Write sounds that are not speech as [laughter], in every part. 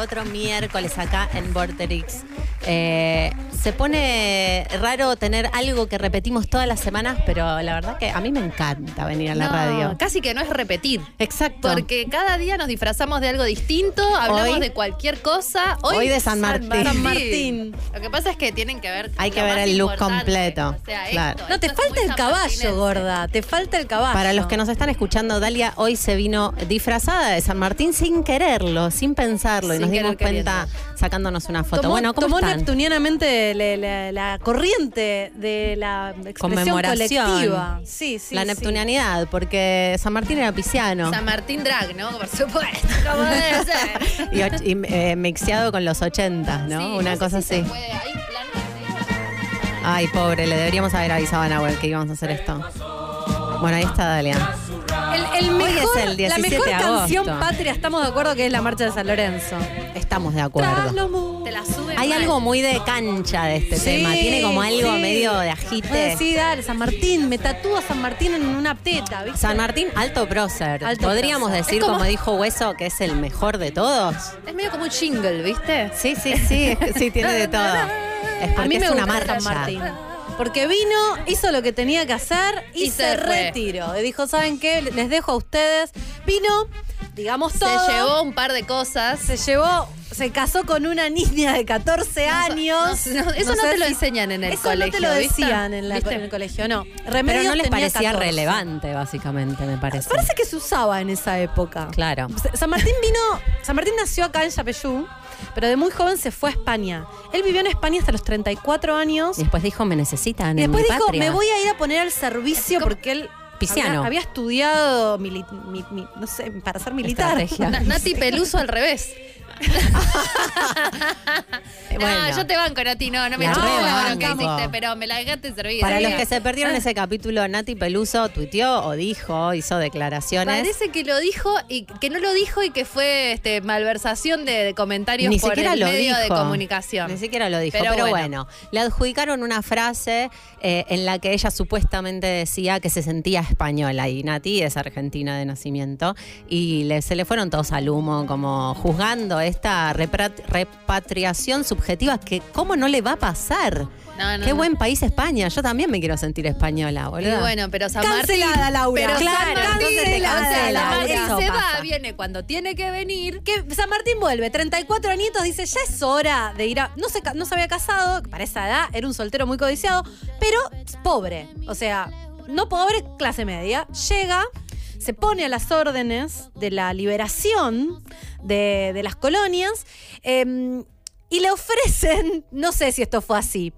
otro miércoles acá en Vorterix. Eh, se pone raro tener algo que repetimos todas las semanas, pero la verdad que a mí me encanta venir a la No, radio. Casi que no es repetir. Exacto. Porque cada día nos disfrazamos de algo distinto, hablamos Hoy- de cualquier cosa. Hoy de San Martín. San Martín. Lo que pasa es que tienen que ver. Hay que ver el look completo. O sea, Claro. esto, No, te esto falta el caballo, gorda. Te falta el caballo. Para los que nos están escuchando, Dalia hoy se vino disfrazada de San Martín sin quererlo, sin pensarlo, y nos dimos querer cuenta sacándonos una foto. Tomó, bueno, ¿cómo tomó están? neptunianamente la, la- la corriente de la expresión Conmemoración. colectiva. Sí, sí. la sí. neptunianidad, porque San Martín era pisciano. San Martín Drag, ¿no? Por supuesto, como debe [laughs] ser. y, y, eh, mixeado con los 80, ¿no? Sí, Una cosa si se así. Hay Ay, pobre, le deberíamos haber avisado a Nahuel que íbamos a hacer esto. Bueno, ahí está Dalia. El, el Hoy mejor, es el 17 la mejor de agosto. canción patria, estamos de acuerdo que es la marcha de San Lorenzo. Estamos de acuerdo. Te la sube. Hay mal. algo muy de cancha de este Sí, tema. Tiene como algo sí. medio de agite. sí, dale, San Martín, me tatúo a San Martín en una teta, ¿viste? San Martín, alto prócer. Alto Podríamos prócer. decir, Es como- como dijo Hueso, que es el mejor de todos. Es medio como un jingle, ¿viste? Sí, sí, sí. [laughs] Sí, tiene de todo. Es porque a mí me es una gusta marcha. San Martín. Porque vino, hizo lo que tenía que hacer y, Y se, retiró. Y dijo, ¿saben qué? Les dejo a ustedes. Vino, digamos todo. Se llevó un par de cosas. Se llevó, se casó con una niña de 14 años. no, no, eso no sé te lo si- enseñan en el eso no te colegio, lo ¿viste? decían en, la- el colegio, no. Pero no les parecía 14. relevante, básicamente, me parece. Parece que se usaba en esa época. Claro. San Martín vino, San Martín nació acá en Yapeyú, pero de muy joven se fue a España. Él vivió en España hasta los 34 años. Y después dijo, me necesitan Y en después mi dijo, patria. me voy a ir a poner al servicio porque él Pisciano. Había, había estudiado, mili- mi- mi- no sé, para ser militar. Estrategia. [laughs] Nati Peluso al revés. [laughs] Bueno. No, yo te banco, Nati, no, no me chupo lo que hiciste, pero me la dejaste servir. Para los que se perdieron ese capítulo, Nati Peluso tuiteó o dijo, hizo declaraciones. Parece que lo dijo y que no lo dijo y que fue este malversación de, de comentarios Ni por siquiera el lo medio dijo. de comunicación. Ni siquiera lo dijo, pero, Pero bueno. bueno. le adjudicaron una frase eh, en la que ella supuestamente decía que se sentía española y Nati es argentina de nacimiento y le- se le fueron todos al humo como juzgando esta repatriación subjetiva que cómo no le va a pasar. No, no, Qué no. buen país España, yo también me quiero sentir española, Y boludo. bueno, pero San Cancelada, Martín. Laura. Pero Claro, San Martín, entonces te o sea, cancela, San Martín eso se va, viene cuando tiene que venir. Que San Martín vuelve, 34 añitos, dice, ya es hora de ir a... No se, no se había casado, para esa edad era un soltero muy codiciado, pero pobre. O sea, no pobre, clase media. Llega, se pone a las órdenes de la liberación de, de las colonias eh, y le ofrecen, no sé si esto fue así,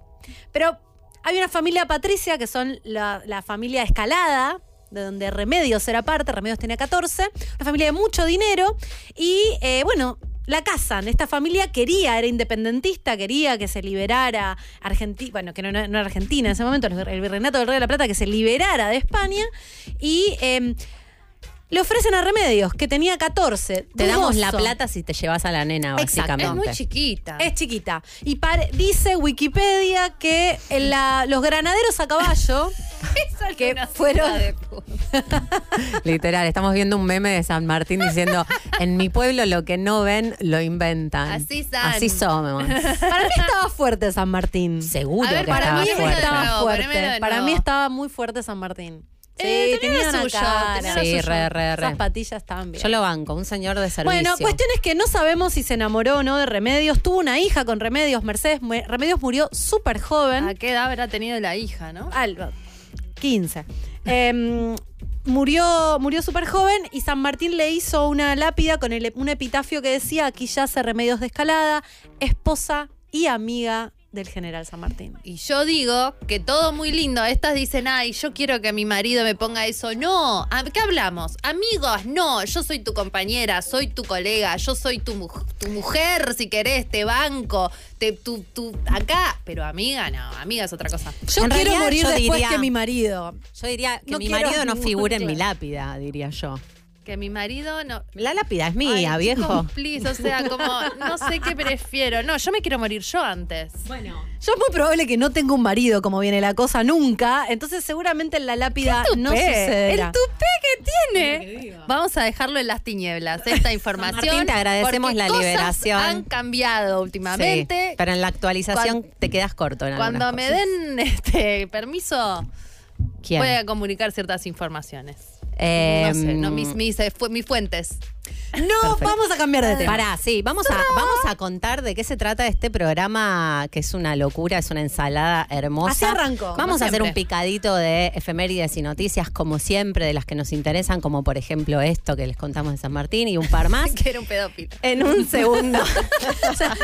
pero hay una familia patricia que son la, familia Escalada, de donde Remedios era parte, Remedios tenía 14, una familia de mucho dinero, y eh, bueno, la casan. Esta familia quería, era independentista, quería que se liberara Argentina, bueno, que no, no Argentina en ese momento, el virreinato del Rey de la Plata, que se liberara de España, y eh, le ofrecen a Remedios, que tenía 14. te damos la plata si te llevas a la nena, Exacto, básicamente. Es muy chiquita. Es chiquita. Y pare- dice Wikipedia que en la- los granaderos a caballo, [laughs] que Una fueron... hija de puta. [laughs] Literal, estamos viendo un meme de San Martín diciendo, en mi pueblo lo que no ven, lo inventan. Así son. Así somos. Para mí estaba fuerte San Martín. Seguro ver, que para estaba mí fuerte. estaba fuerte. Para mí estaba muy fuerte San Martín. Sí, Eh, tenía tenía suyo, cara. Sí, suyo. re, re, re. Esas patillas estaban bien. Yo lo banco, un señor de servicio. Bueno, cuestión es que no sabemos si se enamoró o no de Remedios. Tuvo una hija con Remedios, Mercedes. Remedios murió súper joven. ¿A qué edad habrá tenido la hija, no? Alba, 15. Em, murió murió súper joven y San Martín le hizo una lápida con el- un epitafio que decía, aquí yace Remedios de Escalada, esposa y amiga del general San Martín. Y yo digo que todo muy lindo. Estas dicen, ay, yo quiero que mi marido me ponga eso. No, ¿a qué hablamos? Amigos, no, yo soy tu compañera, soy tu colega, yo soy tu, mu- tu mujer, si querés, te banco, te, tu, tu, acá. Pero amiga, no, amiga es otra cosa. Yo En quiero realidad, morir yo después diría- que mi marido. Yo diría que No mi marido no figure en mi lápida, diría yo. Que mi marido no. La lápida es mía, Ay, viejo. chicos, please, o sea, como, no sé qué prefiero. No, yo me quiero morir yo antes. Bueno. Yo es muy probable que no tenga un marido como viene la cosa nunca, entonces seguramente en la lápida no Tupé, sucederá. El tupé que tiene. Vamos a dejarlo en las tinieblas, esta información. Martín, te agradecemos la cosas liberación. Han cambiado últimamente. Sí, pero en la actualización te quedas corto en Cuando me cosas. den [laughs] este permiso, ¿Quién? voy a comunicar ciertas informaciones. Eh, no sé, no, mis, mis, eh, mis fuentes. No, vamos a cambiar de tema. Pará, sí, vamos a, vamos a contar de qué se trata este programa, que es una locura, es una ensalada hermosa. Así arrancó, Vamos a hacer un picadito de efemérides y noticias, como siempre, de las que nos interesan, como por ejemplo esto que les contamos de San Martín y un par más. [laughs] que era un pedófilo. en un segundo. [laughs] O sea,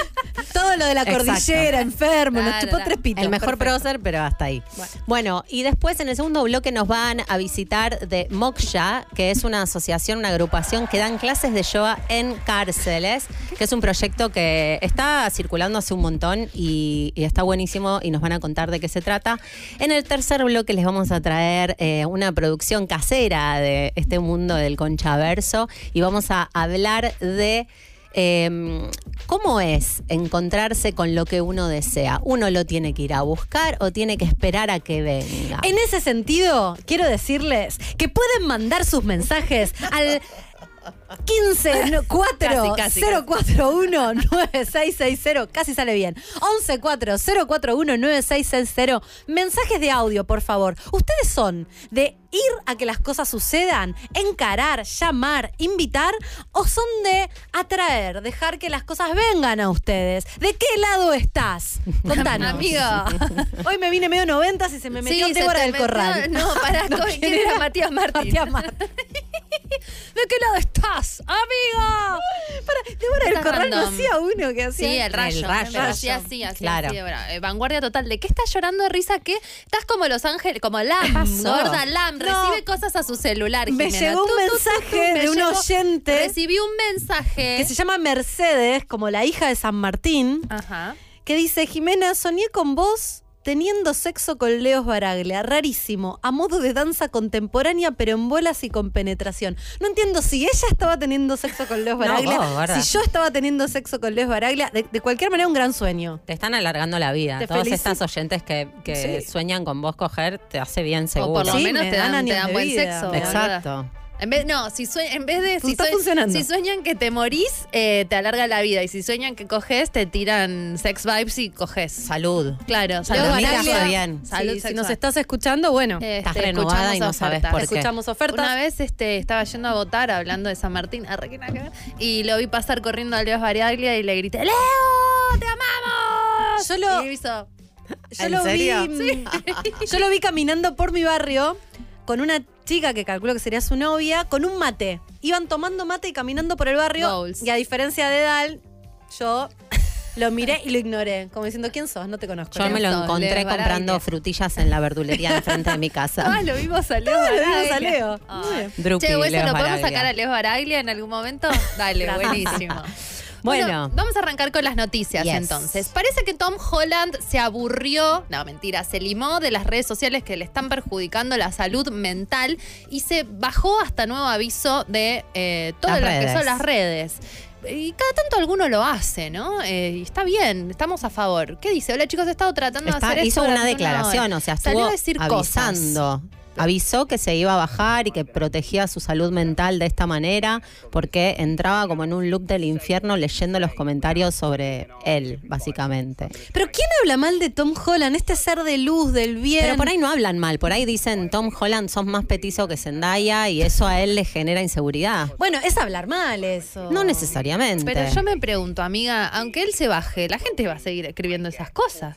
todo lo de la Exacto. cordillera, enfermo, nos Claro, chupó claro. tres pitos. El mejor Perfecto. prócer, pero hasta ahí. Bueno. Bueno. y después en el segundo bloque nos van a visitar de Moksha, que es una asociación, una agrupación que dan clases de yoga en cárceles, que es un proyecto que está circulando hace un montón y, está buenísimo y nos van a contar de qué se trata. En el tercer bloque les vamos a traer eh, una producción casera de este mundo del conchaverso y vamos a hablar de... Eh, ¿Cómo es encontrarse con lo que uno desea? ¿Uno lo tiene que ir a buscar o tiene que esperar a que venga? En ese sentido, quiero decirles que pueden mandar sus mensajes al 15 no, [laughs] 4 Casi, casi, 041 9660 casi sale bien. 11 4 041 9660 mensajes de audio por favor. Ustedes son de ir a que las cosas sucedan encarar llamar invitar o son de atraer dejar que las cosas vengan a ustedes. De qué lado estás [laughs] contanos. [laughs] Hoy me vine medio 90 y se me metió Sí, Débora del metió- Corral. no, pará, No, ¿quién era? Matías Martín. Matías Martín. [laughs] ¿De qué lado estás, amigo? Para, Débora del Corral no random. hacía uno que hacía. Sí, el rayo. El rayo. Pero así, así, así. Claro. así, eh, vanguardia total. ¿De qué estás llorando de risa? ¿Qué? Estás como Los Ángeles, como Lam, gorda Lam. Recibe cosas a su celular. Me Jimena. llegó un Tú, tú, tú, mensaje me de un llegó- oyente Recibí un mensaje. que se llama Mercedes, como la hija de San Martín, Ajá. que dice, Jimena, soñé con vos teniendo sexo con Leos Baraglia, rarísimo, a modo de danza contemporánea, pero en bolas y con penetración. No entiendo si ella estaba teniendo sexo con Leos [laughs] No, Baraglia, vos, si yo estaba teniendo sexo con Leos Baraglia, de, de cualquier manera un gran sueño. Te están alargando la vida. Te Todas felicito. estas oyentes que, que Sí. sueñan con vos coger, te hace bien O seguro. por lo Sí, menos me te dan dan, te años dan de buen vida. sexo. Exacto. En vez, no, si sue- en vez de si, Está sue- funcionando. si sueñan que te morís, eh, te alarga la vida. Y si sueñan que coges, te tiran sex vibes y coges. Salud. Claro, Salud, bien. Salud Sí, si nos estás escuchando, bueno, Este, Estás renovada y no sabes por qué. escuchamos ofertas. Una vez este, estaba yendo a votar hablando de San Martín, y lo vi pasar corriendo a Leo Variaglia y le grité, ¡Leo! ¡Te amamos! Yo lo- Y hizo, Yo ¿En lo serio? vi. [laughs] Yo lo vi caminando por mi barrio con una chica que calculo que sería su novia, con un mate. Iban tomando mate y caminando por el barrio. Goals. Y a diferencia de Dal, yo lo miré y lo ignoré. Como diciendo, ¿quién sos? No te conozco. Yo me lo encontré comprando frutillas en la verdulería enfrente de mi casa. [laughs] ¡Ah, lo vimos a Leo lo vimos a Leo. Bien. Drupi, Che, ¿eso Leo lo podemos sacar a Leo Baraglia en algún momento? Dale, [laughs] buenísimo. Bueno. vamos a arrancar con las noticias Yes. entonces. Parece que Tom Holland se aburrió, no mentira, se limó de las redes sociales que le están perjudicando la salud mental y se bajó hasta nuevo aviso de eh, todas Las las que son las redes. Y cada tanto alguno lo hace, ¿no? Eh, y está bien, estamos a favor. ¿Qué dice? Hola chicos, he estado tratando Está- de hacer hizo esto una declaración, o sea, Salió estuvo a decir cosas. Avisó que se iba a bajar y que protegía su salud mental de esta manera porque entraba como en un loop del infierno leyendo los comentarios sobre él, básicamente. Pero ¿quién habla mal de Tom Holland? Este ser de luz, del bien. Pero por ahí no hablan mal, por ahí dicen Tom Holland sos más petizo que Zendaya y eso a él le genera inseguridad. Bueno, es hablar mal eso. No necesariamente. Pero yo me pregunto, amiga, aunque él se baje, la gente va a seguir escribiendo esas cosas.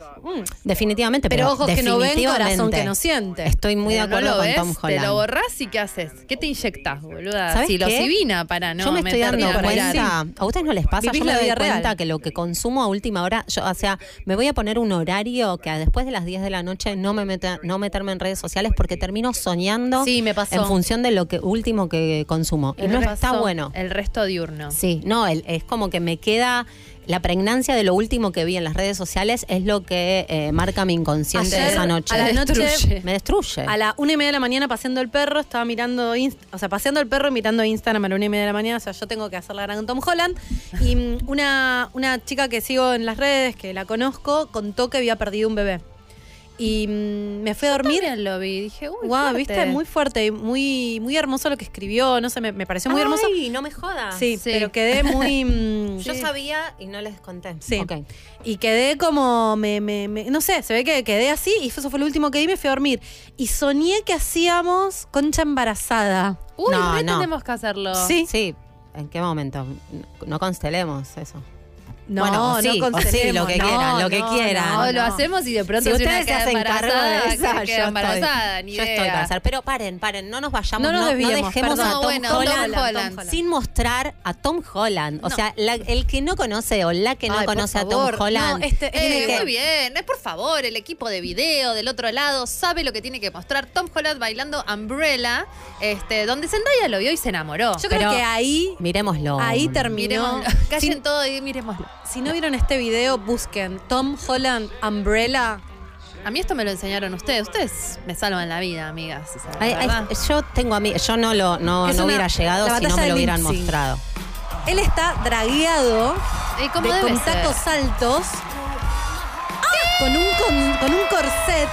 Definitivamente, pero, Pero ojos que no ven, corazón que no siente. Estoy muy de no acuerdo con ves, Tom te lo borrás y ¿qué haces? ¿Qué te inyectas, boluda? ¿Sabes qué? Psilocibina para no yo me estoy dando cuenta, a ustedes no les pasa, Vivís yo me doy cuenta real. que lo que consumo a última hora, yo, o sea, me voy a poner un horario que después de las 10 de la noche no me meta, no meterme en redes sociales porque termino soñando Sí, me pasó. en función de lo que último que consumo. Y no está bueno. El resto diurno. Sí, no, el- es como que me queda la pregnancia de lo último que vi en las redes sociales es lo que eh, marca mi inconsciente Ayer, esa noche. a la noche, Destruye. me destruye. A la una y media de la mañana paseando el perro, estaba mirando, o sea, paseando el perro y mirando Instagram a la una y media de la mañana, o sea, yo tengo que hacer la gran Tom Holland. Y mm, una, una chica que sigo en las redes, que la conozco, contó que había perdido un bebé. Y mm, me fui a dormir. También lo vi, dije, uy, Guau, fuerte. viste, muy fuerte muy, muy hermoso lo que escribió, no sé, me, me pareció muy hermoso. Ay, no me jodas. Sí, Sí. pero quedé muy... [laughs] mm, Yo sí. sabía y no les conté. Sí. Y quedé como, me, me- me- no sé, se ve que quedé así y eso fue lo último que vi, me fui a dormir. Y soñé que hacíamos concha embarazada. Uy, No, re no. tenemos que hacerlo. Sí. Sí. ¿En qué momento? No constelemos eso. No, Bueno, sí, no sí, lo que no, quieran, lo que no, quieran. No, no, lo no. hacemos y de pronto si ustedes se hacen cargo de esa, yo embarazada, estoy, ni yo idea. estoy para hacer. Pero paren, paren, no nos vayamos, No nos desviemos, dejemos perdón. a No, Tom, bueno, Tom Holland, Holland. sin mostrar a Tom Holland. O No. sea, la- el que no conoce o la que no Ay, conoce a Tom Holland. no, este- Eh, que- muy bien, eh, por favor, el equipo de video del otro lado sabe lo que tiene que mostrar. Tom Holland bailando Umbrella, este, donde Zendaya lo vio y se enamoró. Yo Pero- creo que ahí, Miremoslo. ahí terminó. Miremoslo. [laughs] Callen todo y miremoslo. Si no vieron este video, busquen Tom Holland Umbrella. A mí esto me lo enseñaron ustedes. Ustedes me salvan la vida, amigas. yo tengo a mí, yo no lo no, no una- hubiera llegado si no me lo hubieran mostrado. Él está dragueado ¿Y cómo de- debe con ser? tacos altos, con, un, con, con un corset,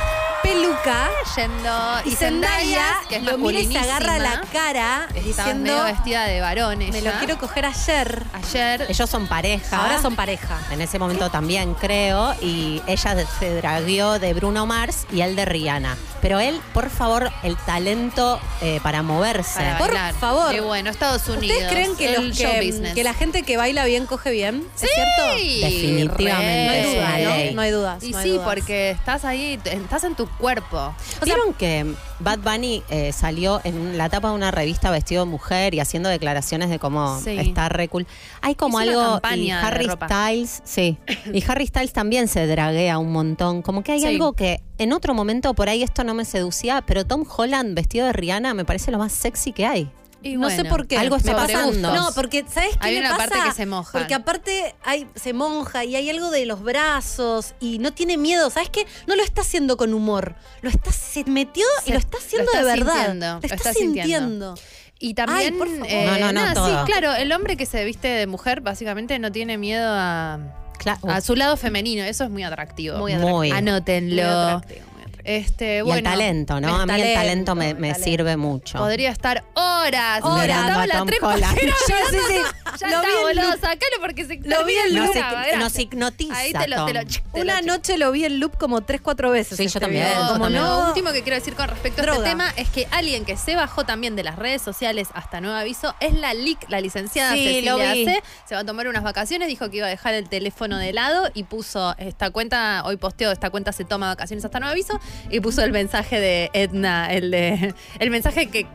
peluca. Yendo- Y Zendaya que es lo mira y se agarra la cara está diciendo, medio vestida de varón me lo quiero coger ayer. Ayer Ellos son pareja. Ahora son pareja. En ese momento también creo, y ella de- se dragueó de Bruno Mars y él de Rihanna. Pero él, por favor, el talento eh, para moverse. para Por bailar. favor. Y bueno, Estados Unidos. ¿Ustedes creen que, los que, business. que la gente que baila bien coge bien? ¿Es cierto? Sí, Definitivamente, No hay duda, una ¿no? ley. No hay dudas. Y no hay sí, dudas. porque estás ahí, estás en tu cuerpo. ¿Vieron que Bad Bunny eh, salió en la tapa de una revista vestido de mujer y haciendo declaraciones de cómo Sí. está re cool? Hay como algo. Y Harry. Styles, sí. Y Harry Styles también se draguea un montón. Como que hay Sí. algo que en otro momento por ahí esto no me seducía, pero Tom Holland vestido de Rihanna me parece lo más sexy que hay. Y no sé por qué. algo está pasando. No, porque ¿sabes qué Hay me una pasa? parte que se moja. Porque aparte hay, se monja y hay algo de los brazos y no tiene miedo. ¿Sabes qué? No lo está haciendo con humor. Lo está, se metió y lo está haciendo lo está de verdad. sintiendo, lo está, está sintiendo. Y también. Ay, por favor. eh, No, no, no, nada, todo. Sí, claro, el hombre que se viste de mujer básicamente no tiene miedo a, Claro. a su lado femenino. Eso es muy atractivo. Muy atractivo. Muy. Anótenlo. Muy atractivo, Este, y el talento, ¿no? el a mí el talento, me, el me talento. sirve mucho. Podría estar horas. Horas. Mirando Estaba a la Tom trepa [laughs] Sí, sí, ya sí. está, Lo vi en boludo. Sacalo porque se Lo vi en loop. Nos- hipnotiza, Ahí te lo, te lo, Tom. te lo Una noche lo vi en loop como tres, cuatro veces. Sí, yo este también, video. yo Como también. no, Lo último que quiero decir con respecto a este tema es que alguien que se bajó también de las redes sociales hasta nuevo aviso es la LIC, la licenciada Sí, Cecilia lo vi. C. Se va a tomar unas vacaciones, dijo que iba a dejar el teléfono de lado y puso esta cuenta, hoy posteó, esta cuenta se toma vacaciones hasta nuevo aviso y puso el mensaje de Edna, el de el mensaje que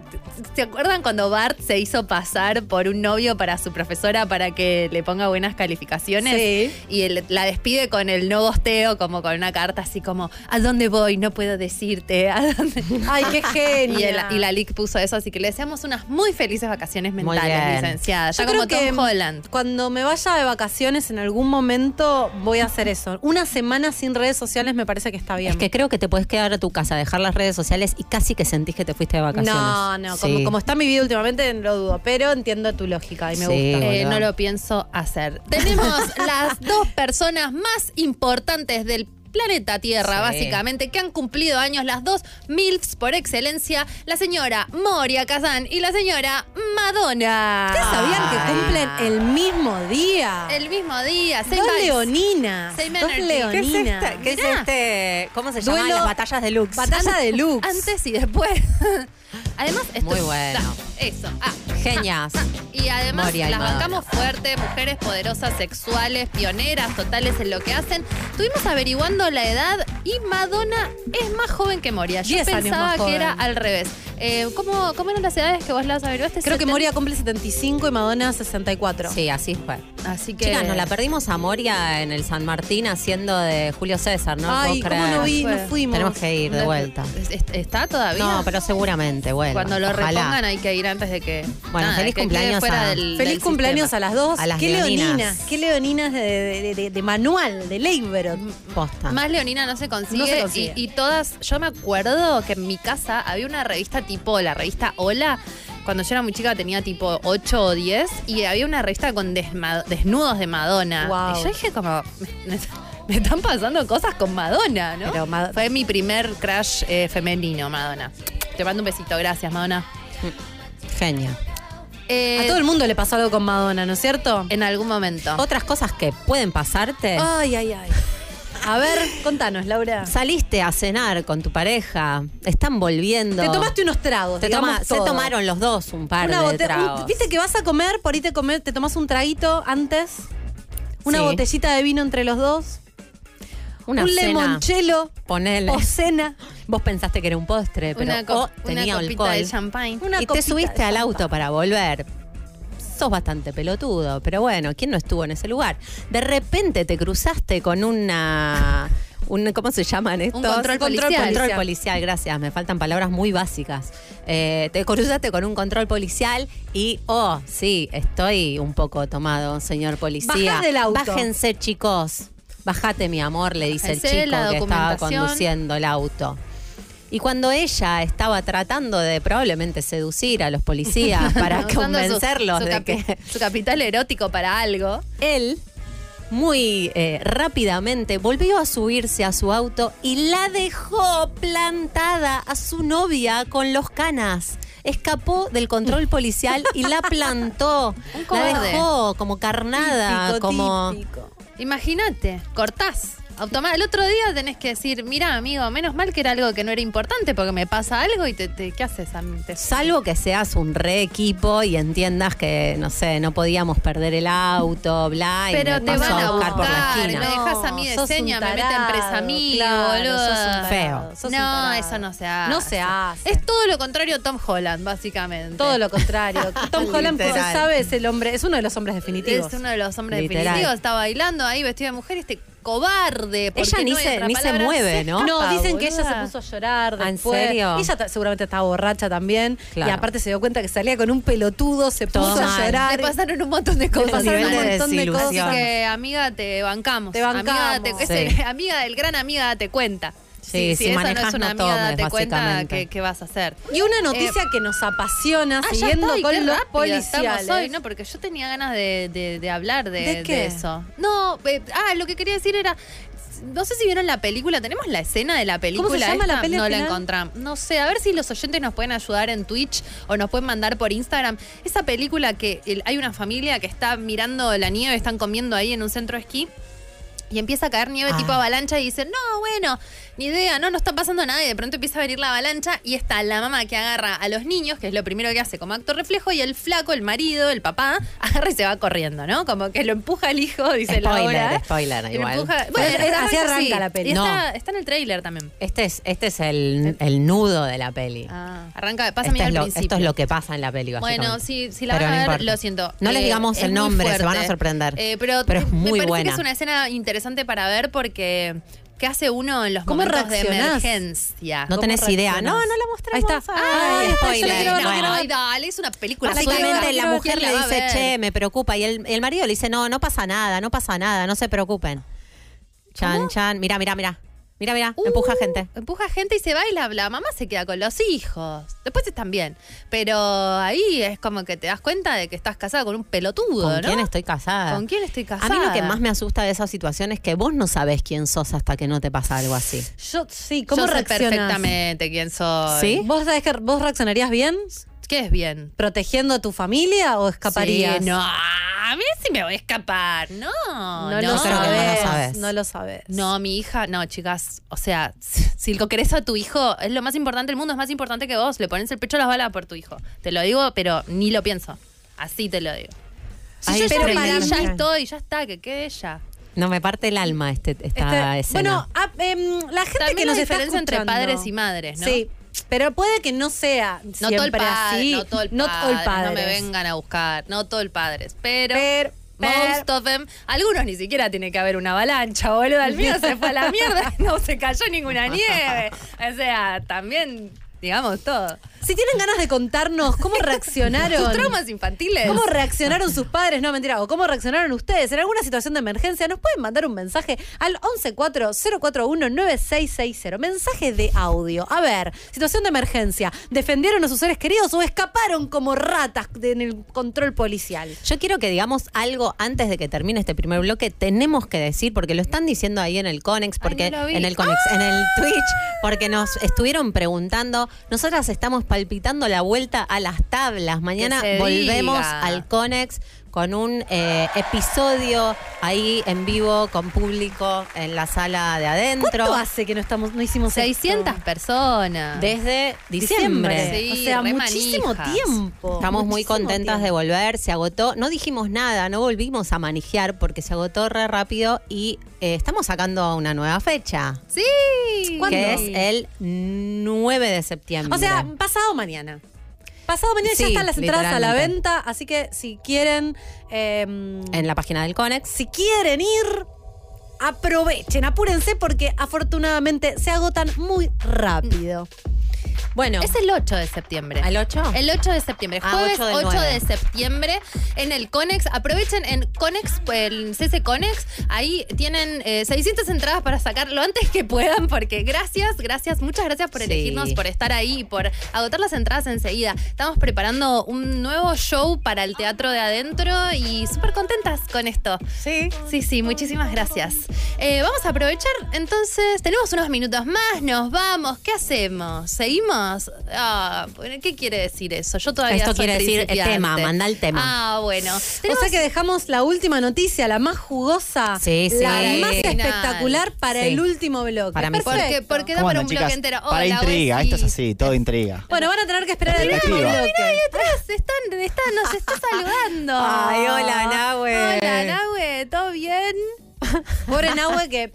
¿se acuerdan cuando Bart se hizo pasar por un novio para su profesora para que le ponga buenas calificaciones? Sí. Y él la despide con el no gosteo, como con una carta así como, ¿a dónde voy? No puedo decirte. ¿A dónde? Ay, qué genio. [laughs] Y, el- y la LIC puso eso, así que le deseamos unas muy felices vacaciones Muy mentales, bien. licenciada. Ya Yo como creo que Tom Holland. Cuando me vaya de vacaciones en algún momento voy a hacer eso. Una semana sin redes sociales me parece que está bien. Es que creo que te puedes quedar a tu casa, dejar las redes sociales y casi que sentís que te fuiste de vacaciones. no, no, Sí. como, como está mi vida últimamente lo dudo, pero entiendo tu lógica y me Sí. gusta. Eh, no lo pienso hacer. Tenemos [laughs] las dos personas más importantes del planeta Tierra, Sí. básicamente, que han cumplido años, las dos MILFs por excelencia, la señora Moria Kazan y la señora Madonna. ¿Ustedes sabían que cumplen el mismo día? El mismo día, seis Dos leoninas. Same Dos energy. ¿Qué es, leoninas. este, qué es este? ¿Cómo se llama? Duelo- Las batallas de Lux. Batalla de looks. Antes y después. [laughs] Además, esto Muy bueno. Eso. Ah, Genias. Y además Moria y las Madonna. bancamos fuerte, mujeres poderosas, sexuales, pioneras, totales en lo que hacen. Estuvimos averiguando la edad y Madonna es más joven que Moria. Yo Diez años pensaba más que joven. era al revés. Eh, ¿cómo, ¿Cómo eran las edades que vos las averiguaste? Creo que 70. Moria cumple 75 y Madonna 64. Sí, así fue. Así que. Chicas, nos la perdimos a Moria en el San Martín haciendo de Julio César, ¿no? Ay, puedo ¿cómo creer. no vi? No Fue. fuimos. Tenemos que ir de vuelta. ¿es- ¿Está todavía? No, pero seguramente, bueno. Cuando lo ojalá. repongan hay que ir antes de que. Bueno, feliz que quede cumpleaños fuera a- del- Feliz cumpleaños sistema. a las dos. A las qué leoninas. leoninas. Qué leoninas de, de- de- de manual, de Leibero. Posta. Más leonina no se consigue. No se consigue. Y, y todas, yo me acuerdo que en mi casa había una revista tipo, la revista Hola. Cuando yo era muy chica tenía tipo 8 o 10 y había una revista con desnudos de Madonna. Wow. Y yo dije como, me, me están pasando cosas con Madonna, ¿no? Pero Mad- Fue mi primer crush eh, femenino, Madonna. Te mando un besito, gracias, Madonna. Genia. Eh, A todo el mundo le pasó algo con Madonna, ¿no es cierto? En algún momento. Otras cosas que pueden pasarte. Ay, ay, ay. A ver, contanos, Laura. Saliste a cenar con tu pareja, están volviendo. Te tomaste unos tragos. Te se tomaron los dos un par Una de un- tragos. Viste que vas a comer, por ahí te, comer, te tomas un traguito antes. Una Sí. botellita de vino entre los dos. Una un cena, limonchelo Ponele. o cena. Vos pensaste que era un postre, pero una, tenía una copita alcohol. de champagne. Una y te subiste al auto para volver. Sos bastante pelotudo, pero bueno, ¿quién no estuvo en ese lugar? De repente te cruzaste con una. Un, ¿Cómo se llaman estos? control policial. Control policial, gracias. Me faltan palabras muy básicas. Eh, te cruzaste con un control policial y, oh, sí, estoy un poco tomado, señor policía. Del auto. Bájense, chicos. Bájate, mi amor, le dice el chico que estaba conduciendo el auto. Y cuando ella estaba tratando de probablemente seducir a los policías [laughs] para su- convencerlos su, de que su capital erótico para algo. él muy eh, rápidamente volvió a subirse a su auto y la dejó plantada a su novia con los canas. Escapó del control policial y la [laughs] plantó. Un la dejó como carnada, Típico, como. Imagínate, cortás. El otro día tenés que decir, mira amigo, menos mal que era algo que no era importante porque me pasa algo y te, te- ¿qué haces? Te- Salvo que seas un re equipo y entiendas que, no sé, no podíamos perder el auto, bla, y Pero me te paso van a buscar por la esquina. me dejas a mí de seña, me meten tarado, presa a mí, claro, boludo. sos un tarado, Feo. sos no, tarado. eso no se hace. No se hace. Es todo lo contrario a Tom Holland, básicamente. Todo lo contrario. [laughs] Tom Holland, pues, se Literal. sabe, es el hombre, es uno de los hombres definitivos. Es uno de los hombres Literal. definitivos. Está bailando ahí vestido de mujer, este cobarde. porque Ella ni no se- ni se mueve, ¿no? No, dicen que ella se puso a llorar ¿Ah, en después. serio? Ella seguramente estaba borracha también. Claro. Y aparte se dio cuenta que salía con un pelotudo, se puso Todo a mal. llorar. Le pasaron un montón de cosas. pasaron nivel un de montón de desilusión. cosas. Así que, amiga, te bancamos. Te bancamos. Amiga, te- Sí. ese- amiga del gran amiga, date cuenta. Sí, si eso no manejas, es una no amiga, tomes, cuenta básicamente. qué, qué vas a hacer. Y una noticia que nos apasiona, Ah, siguiendo está, y con qué los policiales. hoy, ¿no? Porque yo tenía ganas de, de- de hablar de, ¿De de qué? eso. No, eh, ah, lo que quería decir era. No sé si vieron la película, tenemos la escena de la película. llama la esta? peli al No la encontramos. No sé, a ver si los oyentes nos pueden ayudar en Twitch o nos pueden mandar por Instagram. Esa película que el- hay una familia que está mirando la nieve, están comiendo ahí en un centro de esquí. Y empieza a caer nieve Ah. tipo avalancha y dicen, no, bueno, ni idea, no, no está pasando nada. Y de pronto empieza a venir la avalancha y está la mamá que agarra a los niños, que es lo primero que hace como acto reflejo, y el flaco, el marido, el papá, [laughs] agarra y se va corriendo, ¿no? Como que lo empuja el hijo, dice la Spoiler, hora. spoiler, igual. empuja- Pero es- está así bueno, arranca sí. la peli. Y está, No. está en el tráiler también. Este es, este es el, el nudo de la peli. Ah, arranca, pasa Este al lo- principio. esto es lo que pasa en la peli, Bueno, si, si la Pero van a no ver, importa. lo siento. No les Eh, digamos el nombre, se van a sorprender. Eh, pero, Pero es muy me parece buena. que es una escena interesante para ver porque ¿qué hace uno en los ¿Cómo momentos de reaccionás? emergencia? No ¿Cómo tenés idea. No, no la mostramos. Ahí está. Ay, Ay, spoiler. quiero no. Ay, dale, es una película. Básicamente la mujer ¿Quién le dice, ver? che, me preocupa. Y el, el marido le dice, no, no pasa nada, no pasa nada, no se preocupen. Chan, chan. Mira, mira, mira. Mira, mira, Uh, empuja gente. Empuja gente y se va y la, la mamá se queda con los hijos. Después están bien. Pero ahí es como que te das cuenta de que estás casada con un pelotudo, ¿Con ¿no? quién estoy casada? ¿Con quién estoy A casada? mí lo que más me asusta de esa situación es que vos no sabés quién sos hasta que no te pasa algo así. Yo, sí, ¿cómo Yo sé perfectamente quién soy. ¿Sí? ¿Vos sabés que vos reaccionarías bien? ¿Qué es bien? ¿Protegiendo a tu familia o escaparías? Sí, no, a mí sí me voy a escapar. No, No, no. lo no sabes. No lo sabes. No, mi hija, no, chicas. O sea, si lo querés a tu hijo, es lo más importante del mundo, es más importante que vos. Le pones el pecho a las balas por tu hijo. Te lo digo, pero ni lo pienso. Así te lo digo. Si Ay, yo ya, pero para para mí ya estoy, ya está, que quede ella. No me parte el alma este, esta Este, escena. bueno, ah, em, la gente También que la nos está diferencia entre padres y madres, ¿no? Sí, pero puede que no sea No siempre todo el padre, así. no todo el No padre, todo el padre. no me vengan a buscar, no todo el padre, pero, Pero- most of them, algunos ni siquiera tiene que haber una avalancha, boludo, el mío se fue a la mierda, [laughs] no se cayó ninguna nieve, o sea, también, digamos todo. Si tienen ganas de contarnos cómo [laughs] reaccionaron. Sus traumas infantiles. ¿Cómo reaccionaron sus padres? No, mentira. O cómo reaccionaron ustedes en alguna situación de emergencia. Nos pueden mandar un mensaje al 114-041-9660. Mensaje de audio. A ver, situación de emergencia. ¿Defendieron a sus seres queridos o escaparon como ratas en el control policial? Yo quiero que digamos algo antes de que termine este primer bloque. Tenemos que decir, porque lo están diciendo ahí en el Conex, porque no lo vi. en el Conex, en el Twitch, porque nos estuvieron preguntando. Nosotras estamos palpitando la vuelta a las tablas. Mañana volvemos diga. al Conex con un eh, episodio ahí en vivo con público en la sala de adentro. ¿Cuánto hace que no estamos, no hicimos 600 esto? personas. Desde diciembre. Sí, o sea, muchísimo manijas. tiempo. Estamos muy contentas de volver, se agotó, no dijimos nada, no volvimos a manejar porque se agotó re rápido y eh, estamos sacando una nueva fecha, Sí. ¿Cuándo? que es el 9 de septiembre. O sea, pasado mañana. Pasado mañana ya están las entradas a la venta, así que si quieren, em, en la página del Conex. si quieren ir, aprovechen, apúrense porque afortunadamente se agotan muy rápido. Bueno, Es el 8 de septiembre. ¿al 8? El 8 de septiembre, Ah, jueves 8 8, del de 9. septiembre en el Conex. Aprovechen en Conex, el CC Conex. Ahí tienen eh, 600 entradas para sacar lo antes que puedan, porque gracias, gracias, muchas gracias por Sí. elegirnos, por estar ahí y por agotar las entradas enseguida. Estamos preparando un nuevo show para el teatro de adentro y súper contentas con esto. Sí. Sí, sí, muchísimas gracias. Eh, vamos a aprovechar, entonces, tenemos unos minutos más, nos vamos, ¿qué hacemos? ¿Seguimos? Ah, ¿qué quiere decir eso? Yo todavía Esto soy quiere decir, eh, principiante. tema, manda el tema. Ah, bueno. O sea que dejamos la última noticia, la más jugosa, Sí, sí. la el más espectacular para Sí. el último bloque. Para mí sí. porque, Perfecto. porque da ¿Cómo para un bloque entero. Para intriga, esto es así, todo intriga. Bueno, van a tener que esperar el último bloque. Ahí atrás, están, están, nos está [laughs] saludando. Ay, hola, Nahue. Hola, Nahue, ¿todo bien? Pobre Nahue que.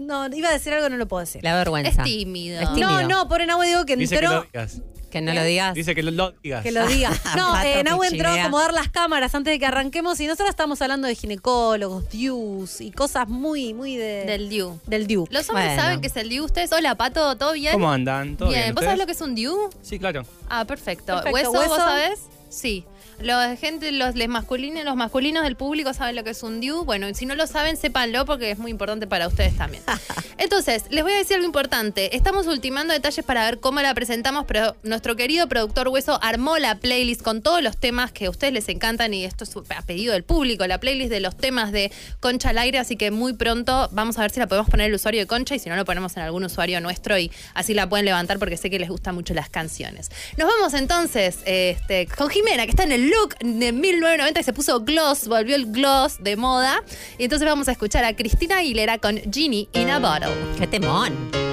No, iba a decir algo, no lo puedo decir. La vergüenza. Es tímido. Es tímido. No, no, pobre Nahue digo que Dice que entró. lo digas. Que no lo digas. Dice que lo, lo digas. Que lo diga. [laughs] No, Pato eh, Nahue entró a acomodar las cámaras antes de que arranquemos y nosotros estamos hablando de ginecólogos, DIUs y cosas muy, muy de. Del DIU. del DIU. ¿Los hombres Bueno. saben qué es el DIU ustedes? Hola, Pato, ¿todo bien? ¿Cómo andan? ¿Todo bien? bien. ¿Vos sabés lo que es un DIU? Sí, claro. Ah, perfecto. Perfecto. ¿Hueso, ¿Hueso? vos sabés? Sí. Los gente, los les masculinos, los masculinos del público saben lo que es un DIU. Bueno, si no lo saben, sépanlo porque es muy importante para ustedes también. [laughs] Entonces, les voy a decir algo importante. Estamos ultimando detalles para ver cómo la presentamos, pero nuestro querido productor Hueso armó la playlist con todos los temas que a ustedes les encantan y esto es a pedido del público, la playlist de los temas de Concha al aire, así que muy pronto vamos a ver si la podemos poner el usuario de Concha y si no lo ponemos en algún usuario nuestro y así la pueden levantar porque sé que les gustan mucho las canciones. Nos vamos entonces este, con Jimena, que está en el look de 1990 y se puso gloss, volvió el gloss de moda. Y entonces vamos a escuchar a Cristina Aguilera con Genie in a Bottle. ¡Qué temón!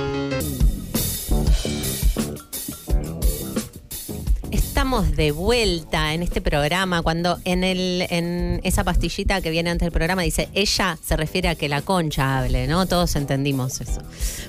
Estamos de vuelta en este programa cuando en, el, en esa pastillita que viene antes del programa dice ella se refiere a que la concha hable, ¿no? Todos entendimos eso.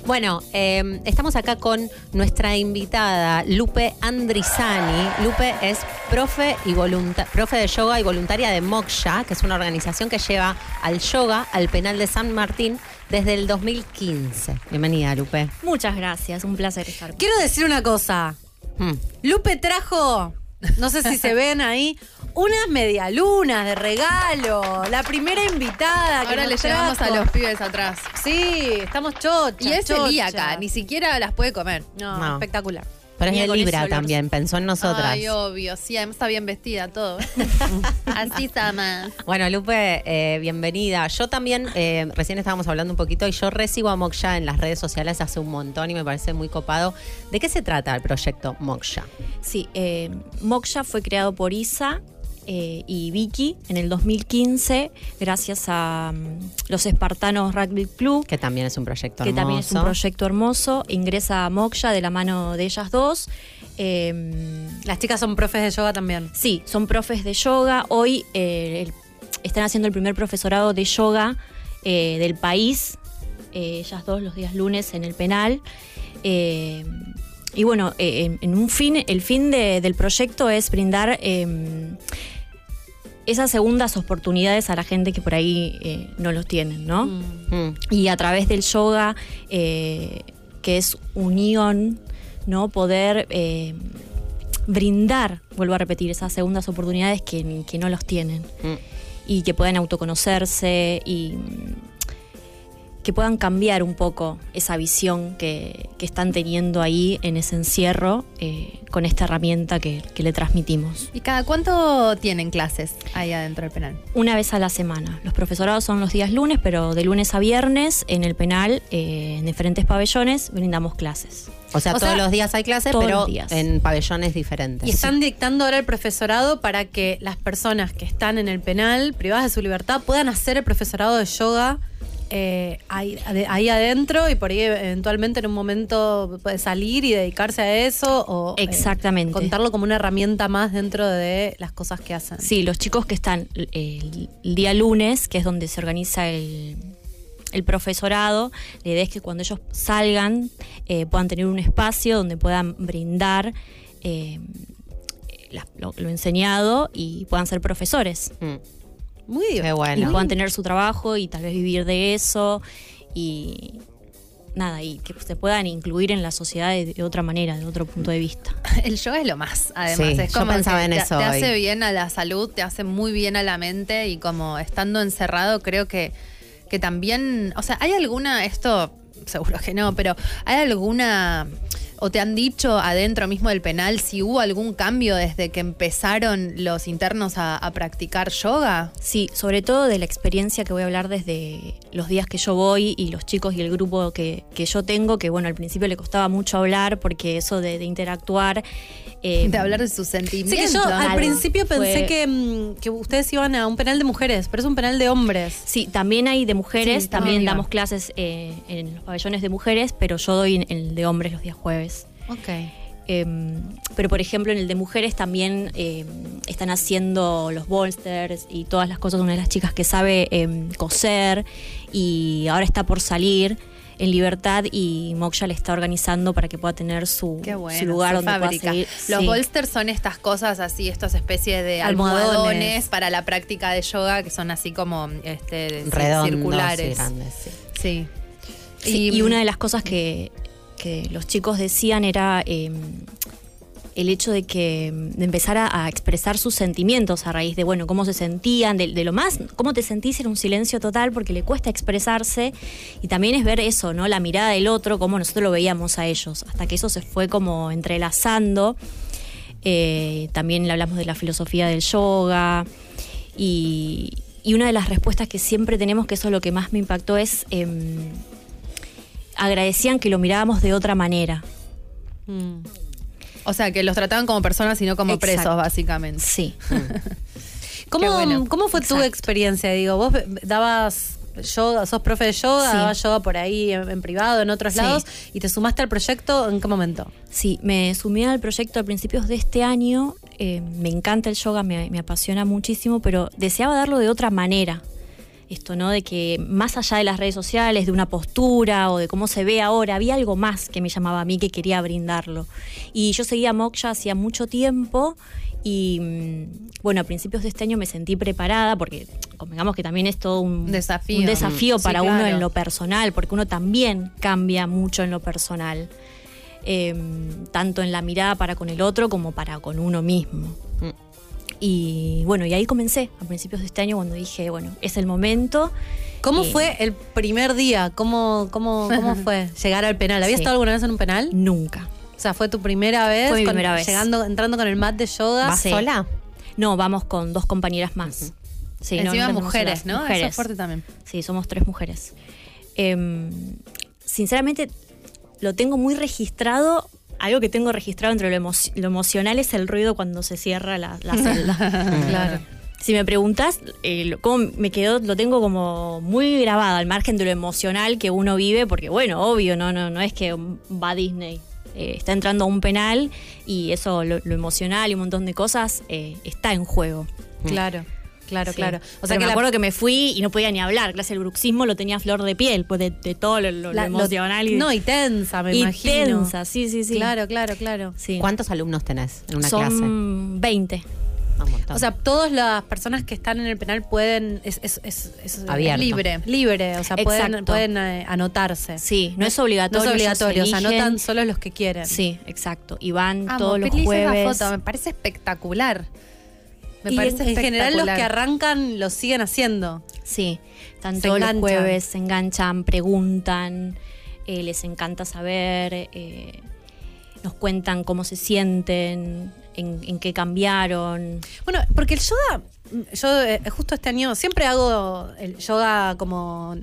Bueno, eh, estamos acá con nuestra invitada Lupe Andrisani. Lupe es profe, y profe de yoga y voluntaria de Moksha, que es una organización que lleva al yoga al penal de San Martín desde el 2015. Bienvenida, Lupe. Muchas gracias, un placer estar. Quiero decir una cosa. Mm. Lupe trajo, no sé si se ven ahí, unas medialunas de regalo. La primera invitada que Ahora nos le llevamos a los pibes atrás. Sí, estamos chochas. Y es chochas. celíaca, ni siquiera las puede comer. No, No. espectacular. Pero es de Libra también, pensó en nosotras. Ay, obvio. Sí, además está bien vestida, todo. [laughs] Así está más. Bueno, Lupe, eh, bienvenida. Yo también, eh, recién estábamos hablando un poquito y yo recibo a Moksha en las redes sociales hace un montón y me parece muy copado. ¿De qué se trata el proyecto Moksha? Sí, eh, Moksha fue creado por Isa eh, y Vicky en el 2015 gracias a mm, los Espartanos Rugby Club, Que también es un proyecto que también es un hermoso. proyecto hermoso. Ingresa a Moksha de la mano de ellas dos. Eh, Las chicas son profes de yoga también. Sí, son profes de yoga. Hoy eh, el- están haciendo el primer profesorado de yoga eh, del país. eh, ellas dos los días lunes en el penal. Eh, y bueno, eh, en, en un fin, el fin de- del proyecto es brindar eh, esas segundas oportunidades a la gente que por ahí eh, no los tienen, ¿no? Mm. y a través del yoga, eh, que es unión, ¿no? Poder eh, brindar, vuelvo a repetir, esas segundas oportunidades que, que no los tienen Mm. y que puedan autoconocerse y que puedan cambiar un poco esa visión que, que están teniendo ahí en ese encierro eh, con esta herramienta que, que le transmitimos. ¿Y cada cuánto tienen clases ahí adentro del penal? Una vez a la semana. Los profesorados son los días lunes, pero de lunes a viernes en el penal, eh, en diferentes pabellones, brindamos clases. O sea, O todos sea, los días hay clases, pero en pabellones diferentes. Y están dictando ahora el profesorado para que las personas que están en el penal, privadas de su libertad, puedan hacer el profesorado de yoga eh, ahí, ade- ahí adentro y por ahí eventualmente en un momento puede salir y dedicarse a eso o eh, Exactamente. contarlo como una herramienta más dentro de las cosas que hacen. Sí, los chicos que están eh, el, el día lunes, que es donde se organiza el, el profesorado, la idea es que cuando ellos salgan eh, puedan tener un espacio donde puedan brindar eh, la- lo, lo enseñado y puedan ser profesores. Mm. Muy divertido. y bueno. puedan tener su trabajo y tal vez vivir de eso y nada, y que se puedan incluir en la sociedad de, de otra manera, de otro punto de vista. [laughs] El yoga es lo más, además. Sí, es yo como pensaba que en te, eso te hoy. hace bien a la salud, te hace muy bien a la mente y como estando encerrado creo que, que también, o sea, ¿hay alguna, esto seguro que no, pero ¿hay alguna, o te han dicho adentro mismo del penal si hubo algún cambio desde que empezaron los internos a, practicar yoga? Sí, sobre todo de la experiencia que voy a hablar desde los días que yo voy y los chicos y el grupo que, que yo tengo, que bueno, al principio le costaba mucho hablar porque eso de interactuar... eh, De hablar de sus Sí, sentimientos. que yo al principio pensé Fue- que, mm, que ustedes iban a un penal de mujeres, pero es un penal de hombres. Sí, también hay de mujeres, Sí, también damos clases eh, en los pabellones de mujeres, pero yo doy en el de hombres los días jueves. Ok. Eh, pero por ejemplo en el de mujeres también eh, están haciendo los bolsters y todas las cosas. Una de las chicas que sabe eh, coser y ahora está por salir en libertad y Moksha le está organizando para que pueda tener su, Qué bueno, su lugar su donde fábrica. pueda seguir. Los Sí. bolsters son estas cosas así, estas especies de Almohadones. almohadones, para la práctica de yoga que son así como este, Redondos circulares. y grandes, sí. Sí. Sí, y, una de las cosas que, que los chicos decían era eh, el hecho de que de empezar a, expresar sus sentimientos a raíz de, bueno, cómo se sentían, de, de lo más, cómo te sentís en un silencio total porque le cuesta expresarse y también es ver eso, ¿no? La mirada del otro, cómo nosotros lo veíamos a ellos, hasta que eso se fue como entrelazando. Eh, también le hablamos de la filosofía del yoga y, y una de las respuestas que siempre tenemos, que eso es lo que más me impactó, es em, agradecían que lo mirábamos de otra manera. Mm. O sea, que los trataban como personas y no como Exacto. presos, básicamente. Sí. [laughs] ¿Cómo, bueno. ¿Cómo fue tu experiencia? Digo, vos dabas yoga, sos profe de yoga, Sí. dabas yoga por ahí en, en privado, en otros Sí. lados, y te sumaste al proyecto, ¿en qué momento? Sí, me sumí al proyecto a principios de este año. eh, me encanta el yoga, me, me apasiona muchísimo, pero deseaba darlo de otra manera. Esto, ¿no? De que más allá de las redes sociales, de una postura o de cómo se ve ahora, había algo más que me llamaba a mí que quería brindarlo. Y yo seguía Moksha hacía mucho tiempo y, mm, bueno, a principios de este año me sentí preparada porque, convengamos que también es todo un Desafío. un desafío Mm. para Sí, uno claro. en lo personal, porque uno también cambia mucho en lo personal. eh, tanto en la mirada para con el otro como para con uno mismo. Mm. Y bueno, y ahí comencé a principios de este año cuando dije, bueno, es el momento. ¿Cómo Eh, fue el primer día? ¿Cómo, cómo, cómo [laughs] fue llegar al penal? ¿Habías Sí. estado alguna vez en un penal? Nunca. O sea, fue tu primera vez. Fue mi con- primera vez. Llegando, entrando con el mat de yoga. ¿Vas Sí. sola? No, vamos con dos compañeras más. Sí, Encima no mujeres, ¿no? Eso Mujeres. es fuerte también. Sí, somos tres mujeres. Em, sinceramente, lo tengo muy registrado. Algo que tengo registrado entre lo, emo- lo emocional es el ruido cuando se cierra la, la celda. [laughs] Claro. Si me preguntas eh, lo- cómo me quedó, lo tengo como muy grabado al margen de lo emocional que uno vive, porque bueno, obvio, no, no, no es que va a Disney. Eh, está entrando a un penal y eso, lo, lo emocional y un montón de cosas eh, está en juego. Claro, claro, Sí. claro. O Pero sea que me la- acuerdo que me fui y no podía ni hablar. Clase el bruxismo lo tenía a flor de piel, pues de, de todo lo, lo- emocional. y, No, y tensa, me y imagino. tensa, sí, sí, sí. Claro, claro, claro. Sí. ¿Cuántos alumnos tenés en una Son clase? 20. Ah. O sea, todas las personas que están en el penal pueden. Es, es, es, es- Abierto. Libre. Libre, o sea, pueden, Exacto. pueden eh, anotarse. Sí, no es No obligatorio. es ellos obligatorio, o sea, anotan solo los que quieren. Sí, exacto. Y van Amo, todos los jueves. esa foto, me parece espectacular. Me y parece en, en general los que arrancan lo siguen haciendo. Sí, Se enganchan. los jueves, se enganchan, preguntan, eh, les encanta saber, eh, nos cuentan cómo se sienten, en, en qué cambiaron. Bueno, porque el yoga, yo eh, justo este año siempre hago el yoga como,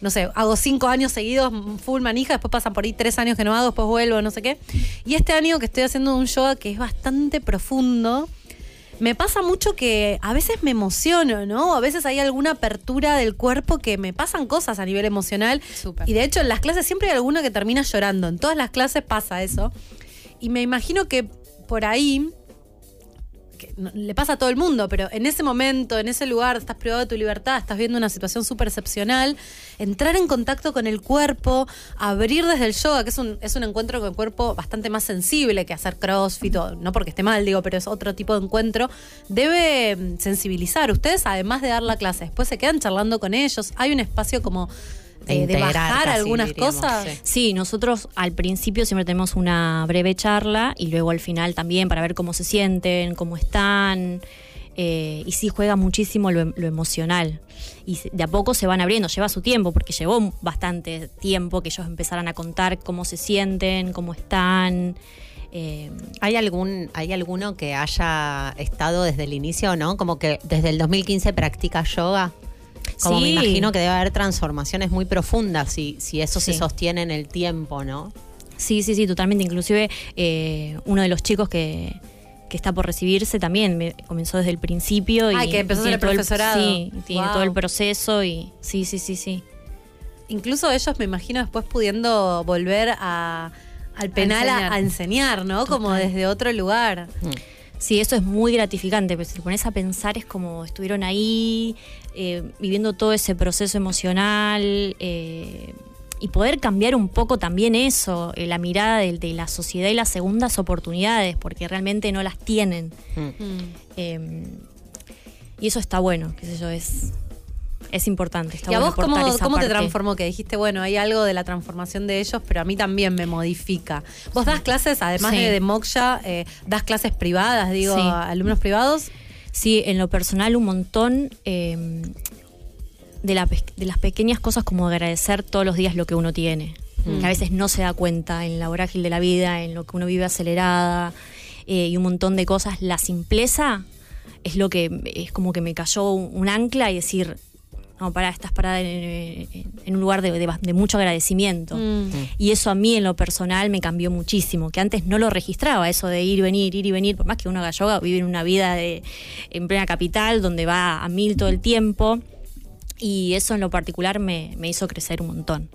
no sé, hago cinco años seguidos full manija, después pasan por ahí tres años que no hago, después vuelvo, no sé qué. Y este año que estoy haciendo un yoga que es bastante profundo, me pasa mucho que a veces me emociono, ¿no? A veces hay alguna apertura del cuerpo que me pasan cosas a nivel emocional. Y de hecho en las clases siempre hay alguna que termina llorando. En todas las clases pasa eso. Y me imagino que por ahí que le pasa a todo el mundo, pero en ese momento, en ese lugar, estás privado de tu libertad, estás viendo una situación súper excepcional, entrar en contacto con el cuerpo, abrir desde el yoga, que es un, es un encuentro con el cuerpo bastante más sensible que hacer crossfit, o- no porque esté mal, digo, pero es otro tipo de encuentro, debe mm, sensibilizar. Ustedes, además de dar la clase, después se quedan charlando con ellos, hay un espacio como De bajar casi, algunas diríamos, cosas. sí. Sí, nosotros al principio siempre tenemos una breve charla y luego al final también para ver cómo se sienten, cómo están. eh, y sí juega muchísimo lo, lo emocional. Y de a poco se van abriendo, lleva su tiempo, porque llevó bastante tiempo que ellos empezaran a contar cómo se sienten, cómo están. eh, ¿Hay algún, hay alguno que haya estado desde el inicio, no? Como que desde el 2015 practica yoga. Como me Sí. imagino que debe haber transformaciones muy profundas si, si eso se sostiene en el tiempo, ¿no? Sí, sí, sí, totalmente. Inclusive eh, uno de los chicos que, que está por recibirse también me- comenzó desde el principio. Y Ay, que empezó en el profesorado. sí, tiene Wow. todo el proceso y sí, sí, sí, sí. Incluso ellos, me imagino, después pudiendo volver a, al penal a enseñar. a enseñar, ¿no? Como desde otro lugar. Sí, eso es muy gratificante, pero si te pones a pensar es como estuvieron ahí eh, viviendo todo ese proceso emocional eh, y poder cambiar un poco también eso, eh, la mirada de, de la sociedad y las segundas oportunidades, porque realmente no las tienen. Eh, y eso está bueno, qué sé yo, es, es importante. Está ¿Y a bueno vos cómo, cómo te transformó? Que dijiste, bueno, hay algo de la transformación de ellos, pero a mí también me modifica. Vos das clases, además Sí. de, de Moksha, das clases privadas, digo, Sí. a alumnos privados. Sí, en lo personal un montón eh, de, la de las pequeñas cosas como agradecer todos los días lo que uno tiene, que a veces no se da cuenta en la vorágil de la vida, en lo que uno vive acelerada eh, y un montón de cosas. La simpleza es lo que es como que me cayó un, un ancla y decir, no, pará, estás parada en, en- en un lugar de, de- de mucho agradecimiento. Mm. Y eso a mí en lo personal me cambió muchísimo, que antes no lo registraba, eso de ir, venir, ir y venir, por más que uno haga yoga, vive en una vida de, en plena capital donde va a mil todo el tiempo. Y eso en lo particular me, me hizo crecer un montón.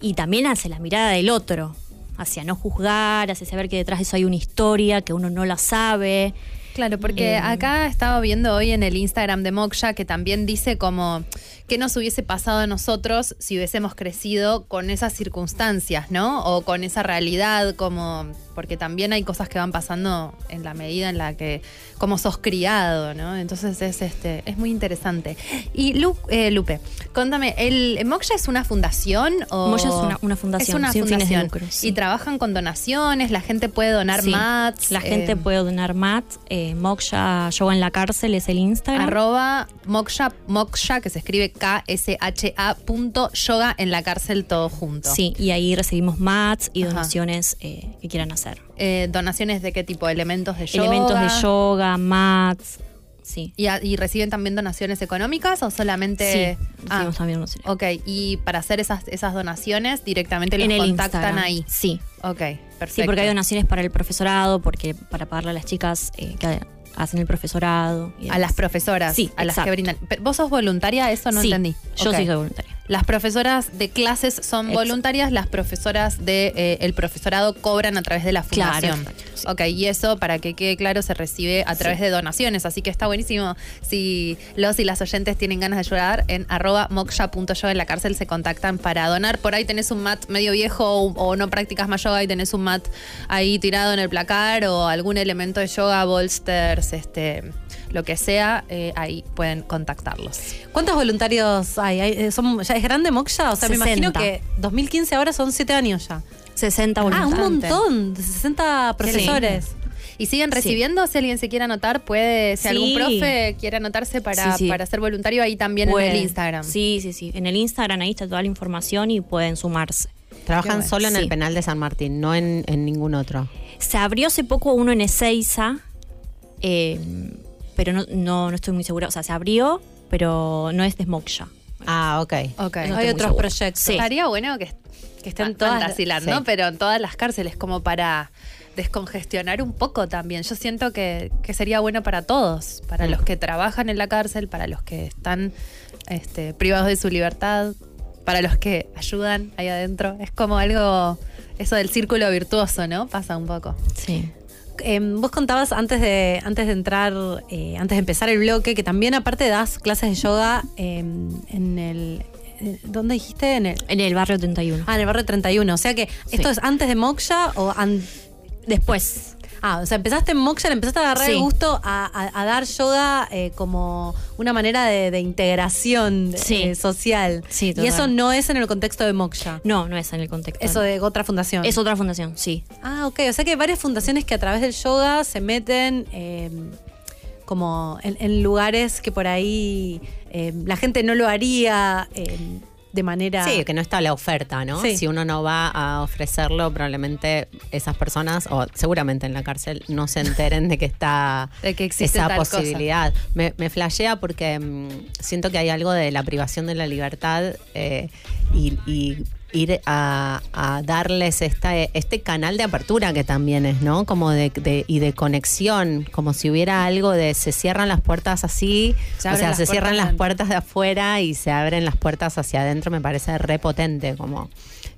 Y también hacia la mirada del otro, hacia no juzgar, hacia saber que detrás de eso hay una historia, que uno no la sabe. Claro, porque Em. acá estaba viendo hoy en el Instagram de Moksha que también dice como qué nos hubiese pasado a nosotros si hubiésemos crecido con esas circunstancias, ¿no? O con esa realidad, como porque también hay cosas que van pasando en la medida en la que como sos criado, ¿no? Entonces es este es muy interesante. Y Lu- eh, Lupe, contame, ¿el Moksha es una fundación o Moksha es una- una fundación, Es una sin fines de fundación. lucro, sí. Y trabajan con donaciones, la gente puede donar Sí. mats. La gente eh, puede donar mat, eh, Moksha Yoga en la cárcel es el Instagram. Arroba moksha, moksha, que se escribe K-S-H-A punto yoga en la cárcel todo junto. Sí, y ahí recibimos mats y donaciones eh, que quieran hacer. Hacer. Eh, ¿Donaciones de qué tipo? ¿Elementos de yoga? Elementos de yoga, mats, sí. ¿Y, a- y reciben también donaciones económicas o solamente...? sí, Ah, también donaciones. ok. Y para hacer esas, esas donaciones directamente los en contactan Instagram. ahí. Sí, Ok, perfecto. sí, porque hay donaciones para el profesorado, porque para pagarle a las chicas eh, que hacen el profesorado. y A las profesoras. Sí, a las que brindan. ¿Vos sos voluntaria? Eso no Sí, entendí. Yo Ok. sí soy voluntaria. Las profesoras de clases son Exacto. voluntarias, las profesoras del de, eh, el profesorado cobran a través de la Claro, fundación. sí. Ok, y eso, para que quede claro, se recibe a través de donaciones, así que está buenísimo. Si los y las oyentes tienen ganas de ayudar, en arroba moksha.yo en la cárcel se contactan para donar. Por ahí tenés un mat medio viejo o, o no practicas más yoga y tenés un mat ahí tirado en el placar o algún elemento de yoga, bolsters, este lo que sea, eh, ahí pueden contactarlos. ¿Cuántos voluntarios hay? Hay- eh, son- ¿Ya es grande Moksha? O sea, me imagino 60. que 2015 ahora son 7 años ya. 60 Ah, un voluntarios. montón, de 60 profesores. Y siguen recibiendo, si alguien se quiere anotar, puede, si Sí. algún profe quiere anotarse para, Sí, sí. para ser voluntario, ahí también en Pueden. el Instagram. Sí, sí, sí. En el Instagram ahí está toda la información y pueden sumarse. Trabajan bueno. solo en el Sí. penal de San Martín, no en, en ningún otro. Se abrió hace poco uno en Ezeiza, eh, pero no, no, no estoy muy segura. O sea, se abrió, pero no es de Moksha. Ah, ok. Ok. No hay otros segura. proyectos. Sí. Estaría bueno que, que estén Fan- todas fantasilando, ¿no? Pero en todas las cárceles, como para descongestionar un poco también. Yo siento que, que sería bueno para todos, para los que trabajan en la cárcel, para los que están este, privados de su libertad, para los que ayudan ahí adentro. Es como algo, eso del círculo virtuoso, ¿no? Pasa un poco. Sí. Eh, vos contabas antes de, antes de entrar, eh, antes de empezar el bloque, que también aparte das clases de yoga eh, en el... eh, ¿Dónde dijiste? En el, En el barrio 31. ah, en el barrio 31. O sea que, ¿esto es antes de Moksha o an- Después. Ah, o sea, empezaste en Moksha, le empezaste a agarrar el Sí. gusto a, a- a dar yoga eh, como una manera de, de integración Sí. eh, social. Sí, y total. eso no es en el contexto de Moksha. No, no es en el contexto. Eso de otra fundación. Es otra fundación, sí. Ah, ok. O sea que hay varias fundaciones que a través del yoga se meten eh, como en, en lugares que por ahí eh, la gente no lo haría eh, de manera. Sí, que no está la oferta, ¿no? Sí. Si uno no va a ofrecerlo, probablemente esas personas, o seguramente en la cárcel, no se enteren de que está [laughs] De que existe esa tal cosa. posibilidad. Me, me flashea porque mm, siento que hay algo de la privación de la libertad eh, y, y ir a, a darles esta, este canal de apertura que también es, ¿no? Como de, de- y de conexión, como si hubiera algo de se cierran las puertas así, Se o sea, se cierran las puertas de afuera y se abren las puertas hacia adentro, me parece repotente, como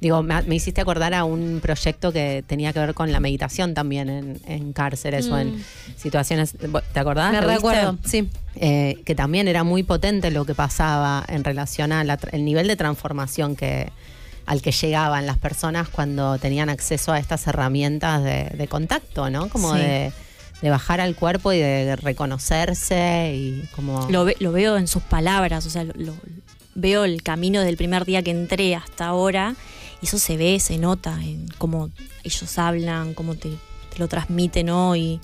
digo, me, me hiciste acordar a un proyecto que tenía que ver con la meditación también en, en cárceles o en situaciones, ¿te acordás? Me recuerdo, sí. Eh, que también era muy potente lo que pasaba en relación al el nivel de transformación que al que llegaban las personas cuando tenían acceso a estas herramientas de, de contacto, ¿no? Como Sí. de, de bajar al cuerpo y de reconocerse y como... Lo, ve- lo veo en sus palabras, o sea, lo, lo- veo el camino del primer día que entré hasta ahora y eso se ve, se nota en cómo ellos hablan, cómo te, te lo transmiten hoy.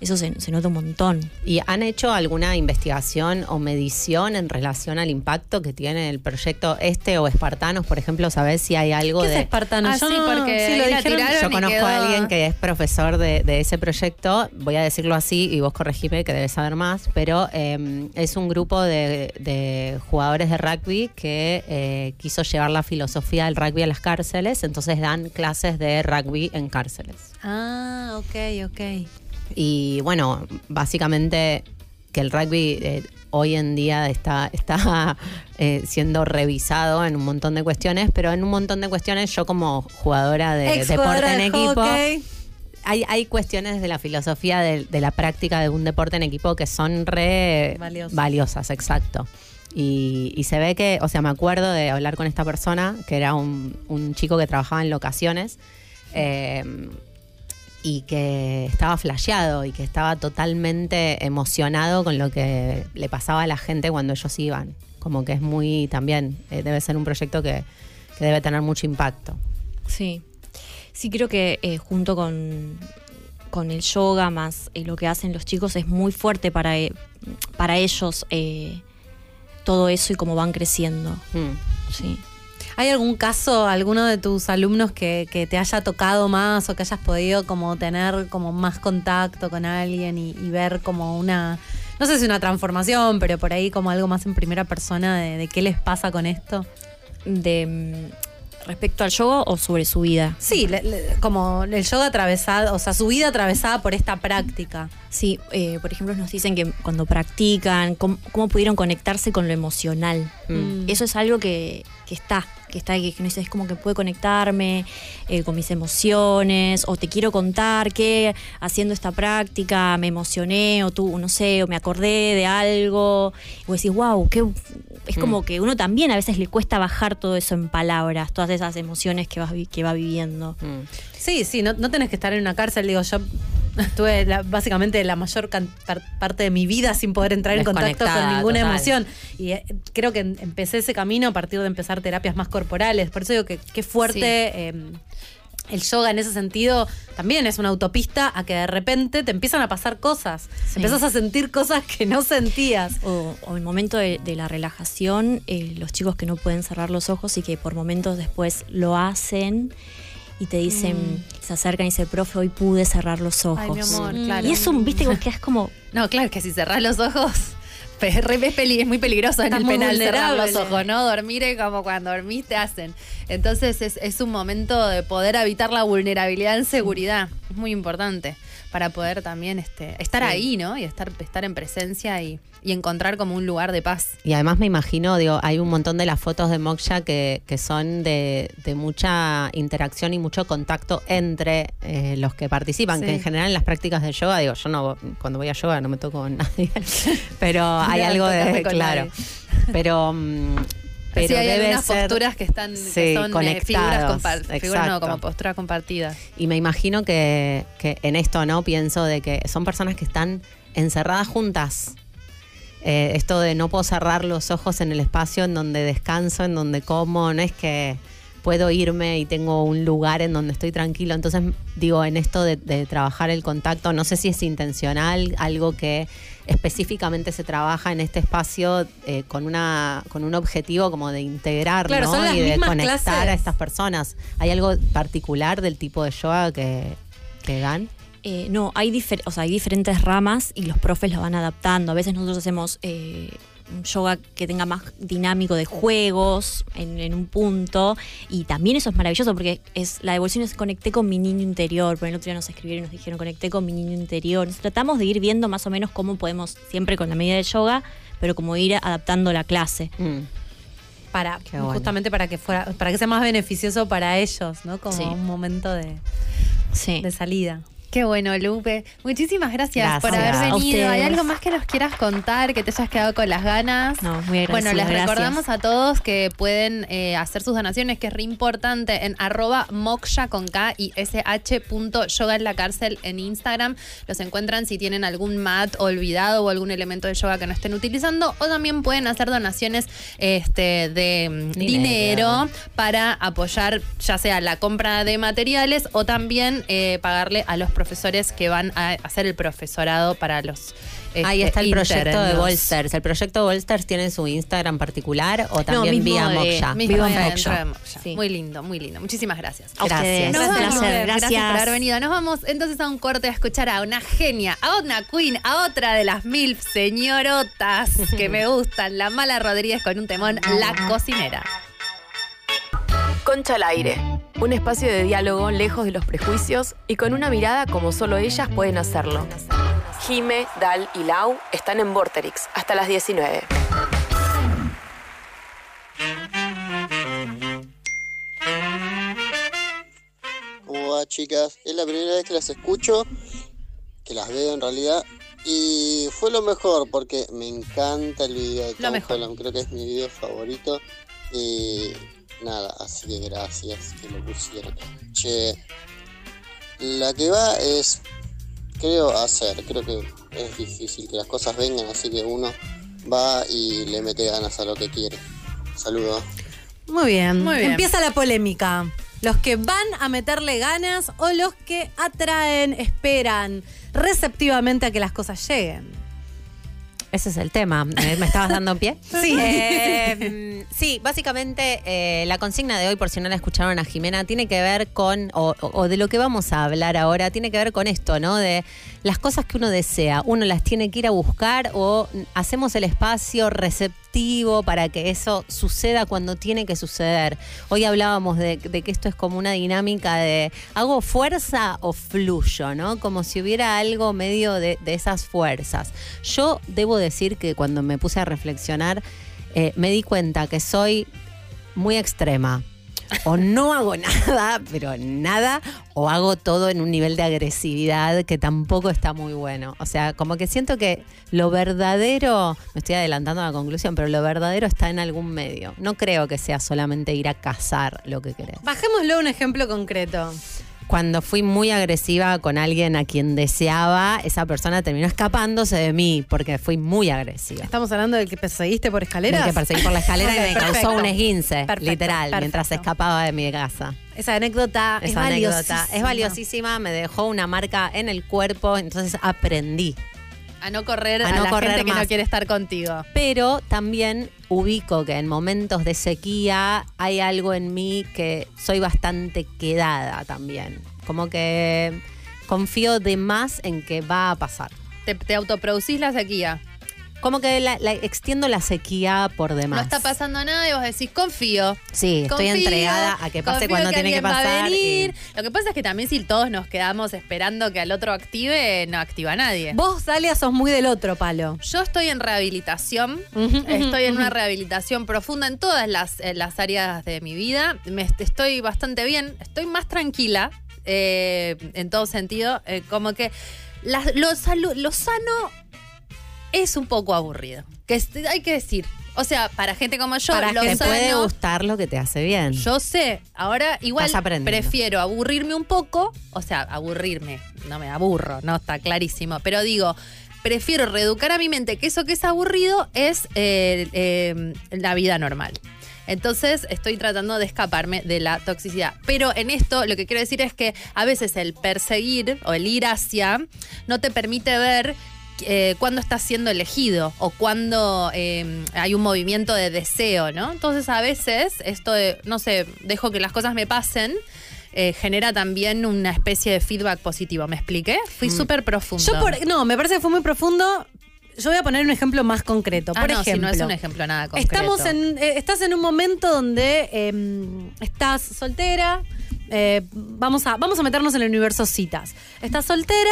Eso se, se nota un montón. ¿Y han hecho alguna investigación o medición en relación al impacto que tiene el proyecto este o Espartanos, por ejemplo? ¿Sabés si hay algo ¿Qué de... es espartano? Ah, Yo sí, no- porque sí, lo dijeron. Yo conozco quedó- a alguien que es profesor de, de ese proyecto, voy a decirlo así y vos corregime que debes saber más, pero eh, es un grupo de, de jugadores de rugby que eh, quiso llevar la filosofía del rugby a las cárceles, entonces dan clases de rugby en cárceles. Ah, ok, ok. Y bueno, básicamente que el rugby eh, hoy en día está, está [laughs] eh, siendo revisado en un montón de cuestiones, pero en un montón de cuestiones yo como jugadora de deporte en equipo, hay, hay cuestiones de la filosofía de, de la práctica de un deporte en equipo que son re Valiosas. valiosas, exacto. Y, y se ve que, o sea, me acuerdo de hablar con esta persona, que era un, un chico que trabajaba en locaciones, eh, y que estaba flasheado y que estaba totalmente emocionado con lo que le pasaba a la gente cuando ellos iban. Como que es muy, también, eh, debe ser un proyecto que, que debe tener mucho impacto. Sí. Sí, creo que eh, junto con, con el yoga más eh, lo que hacen los chicos es muy fuerte para, eh, para ellos eh, todo eso y cómo van creciendo. Mm. Sí. ¿Hay algún caso, alguno de tus alumnos que, que te haya tocado más o que hayas podido como tener como más contacto con alguien y, y ver como una, no sé si una transformación, pero por ahí como algo más en primera persona de, de qué les pasa con esto? De, mm, respecto al yoga o sobre su vida. Sí, le- le- como el yoga atravesado, o sea, su vida atravesada por esta práctica. Sí, eh, por ejemplo, nos dicen que cuando practican, cómo, cómo pudieron conectarse con lo emocional. Mm. Eso es algo que, que está, que está, que, que no sé, es como que puede conectarme eh, con mis emociones, o te quiero contar que haciendo esta práctica me emocioné, o tú, no sé, o me acordé de algo, y vos decís, wow, qué. Es como que uno también a veces le cuesta bajar todo eso en palabras, todas esas emociones que, vas, que va viviendo. Mm. Sí, sí, no, no tenés que estar en una cárcel. Digo, yo estuve la- básicamente la mayor can- par- parte de mi vida sin poder entrar en contacto con ninguna total. emoción. Y eh, creo que em- empecé ese camino a partir de empezar terapias más corporales. Por eso digo que qué fuerte. eh, el yoga en ese sentido también es una autopista a que de repente te empiezan a pasar cosas. Sí. Empezás a sentir cosas que no sentías. O, o el momento de, de la relajación, eh, los chicos que no pueden cerrar los ojos y que por momentos después lo hacen y te dicen, se acercan y dicen, profe, hoy pude cerrar los ojos. Ay, mi amor, Mm. claro. Y es un, viste, que es como, No, claro, que si cerrás los ojos, [laughs] es, muy peligroso en el penal cerrar los ojos, ¿no? Dormir es como cuando dormís te hacen. Entonces es, es un momento de poder evitar la vulnerabilidad en seguridad. Es muy importante para poder también este, estar ahí, ¿no? Y estar, estar en presencia y, y encontrar como un lugar de paz. Y además me imagino, digo, hay un montón de las fotos de Moksha que, que son de, de mucha interacción y mucho contacto entre eh, los que participan, Sí. que en general en las prácticas de yoga, digo, yo no cuando voy a yoga no me toco con nadie, [laughs] pero [laughs] hay algo de, claro, nadie. pero... [laughs] Pero sí, hay debe algunas ser, posturas que están Sí, que son eh, figuras, compar- figuras no, como posturas compartidas. Y me imagino que, que en esto, ¿no? Pienso de que son personas que están encerradas juntas. Eh, esto de no puedo cerrar los ojos en el espacio en donde descanso, en donde como, no es que puedo irme y tengo un lugar en donde estoy tranquilo. Entonces, digo, en esto de, de trabajar el contacto, no sé si es intencional, algo que específicamente se trabaja en este espacio eh, con una con un objetivo como de integrar Claro, ¿no? son las y de conectar clases. a estas personas. ¿Hay algo particular del tipo de yoga que, que dan? eh, no, hay, difer- o sea, hay diferentes ramas y los profes lo van adaptando. A veces nosotros hacemos eh, un yoga que tenga más dinámico de juegos en, en un punto y también eso es maravilloso porque es la devolución es conecté con mi niño interior. Por el otro día nos escribieron y nos dijeron conecté con mi niño interior. Entonces, tratamos de ir viendo más o menos cómo podemos, siempre con la medida del yoga, pero como ir adaptando la clase. Mm. Para, bueno. justamente para que fuera, para que sea más beneficioso para ellos, ¿no? Como Sí. un momento de, Sí. de salida. Qué bueno, Lupe. Muchísimas gracias, por haber venido. ¿Hay algo más que nos quieras contar, que te hayas quedado con las ganas? No, muy agradecida, Bueno, les gracias. recordamos a todos que pueden eh, hacer sus donaciones, que es re importante, en arroba moksha con K y sh punto yoga en la cárcel en Instagram. Los encuentran si tienen algún mat olvidado o algún elemento de yoga que no estén utilizando. O también pueden hacer donaciones este, de mm, Dinero. dinero para apoyar ya sea la compra de materiales o también eh, pagarle a los profesores que van a hacer el profesorado para los... Ahí este, está el proyecto de. Bolsters. ¿El proyecto Bolsters tiene su Instagram particular o también mismo vía de- Moksha? Mismo Viva Moksha. adentro de Moksha. Sí. Muy lindo, muy lindo. Muchísimas gracias. Gracias. Nos vamos. Gracias. por haber venido. Nos vamos entonces a un corte a escuchar a una genia, a una queen, a otra de las mil señorotas que me gustan, la mala Rodríguez con un temón, La Cocinera. Concha al aire, un espacio de diálogo lejos de los prejuicios y con una mirada como solo ellas pueden hacerlo. Jime, Dal y Lau están en Vorterix hasta las 19. ¿Cómo va, chicas? Es la primera vez que las escucho, que las veo en realidad. Y fue lo mejor porque me encanta el video de Tom creo que es mi video favorito. Y nada, así que gracias que lo pusieron. Che, la que va es, creo, hacer. Creo que es difícil que las cosas vengan, así que uno va y le mete ganas a lo que quiere. Saludos. Muy bien. Muy bien. Empieza la polémica. Los que van a meterle ganas o los que atraen, esperan receptivamente a que las cosas lleguen. Ese es el tema. ¿Me estabas dando pie? [laughs] Sí. Eh, Eh, sí, básicamente eh, la consigna de hoy, por si no la escucharon a Jimena, tiene que ver con, o- o de lo que vamos a hablar ahora, tiene que ver con esto, ¿no? De las cosas que uno desea, uno las tiene que ir a buscar o hacemos el espacio receptivo para que eso suceda cuando tiene que suceder. Hoy hablábamos de, que esto es como una dinámica de hago fuerza o fluyo, ¿no? Como si hubiera algo medio de, de esas fuerzas. Yo debo decir que cuando me puse a reflexionar, eh, me di cuenta que soy muy extrema. O no hago nada, pero nada, o hago todo en un nivel de agresividad que tampoco está muy bueno. O sea, como que siento que lo verdadero, me estoy adelantando a la conclusión, pero lo verdadero está en algún medio. No creo que sea solamente ir a cazar lo que querés. Bajémoslo a un ejemplo concreto. Cuando fui muy agresiva con alguien a quien deseaba, esa persona terminó escapándose de mí porque fui muy agresiva. Estamos hablando del que perseguiste por escaleras. Del que perseguí por la escalera y me [laughs] causó un esguince, Perfecto, literal, mientras perfecto. escapaba de mi casa. Esa anécdota es Esa anécdota valiosísima. es valiosísima, me dejó una marca en el cuerpo, entonces aprendí. A no correr A a, no la correr gente que más. no quiere estar contigo. Pero también ubico que en momentos de sequía hay algo en mí que soy bastante quedada también. Como que confío de más en que va a pasar. Te, te autoproducís la sequía. Como que la, la- extiendo la sequía por demás. No está pasando nada y vos decís, confío. Sí, estoy Confío, entregada a que pase confío cuando tiene que alguien va a pasar. y-. Lo que pasa es que también si todos nos quedamos esperando que al otro active, no activa nadie. Vos, Dalia, sos muy del otro palo. Yo estoy en rehabilitación, Ujú, estoy en una rehabilitación profunda en todas las, en las áreas de mi vida. Me, est- estoy bastante bien, estoy más tranquila eh, en todo sentido. eh, como que lo, salu- lo sano es un poco aburrido. Que hay que decir. O sea, para gente como yo, Para lo que sano, puede gustar lo que te hace bien. yo sé, ahora igual prefiero aburrirme un poco, o sea, aburrirme, no me aburro, no está clarísimo, pero digo, prefiero reeducar a mi mente que eso que es aburrido es eh, eh, la vida normal. Entonces estoy tratando de escaparme de la toxicidad. Pero en esto lo que quiero decir es que a veces el perseguir o el ir hacia no te permite ver eh, cuándo estás siendo elegido o cuándo eh, hay un movimiento de deseo, ¿no? Entonces a veces esto de, no sé, dejo que las cosas me pasen, eh, genera también una especie de feedback positivo. ¿Me expliqué? Fui súper profundo. Yo por, no, me parece que fue muy profundo. Yo voy a poner un ejemplo más concreto. Ah, por no, si ejemplo, no es un ejemplo nada concreto. Estamos en, eh, estás en un momento donde eh, estás soltera. eh, vamos, a, vamos a meternos en el universo citas. Estás soltera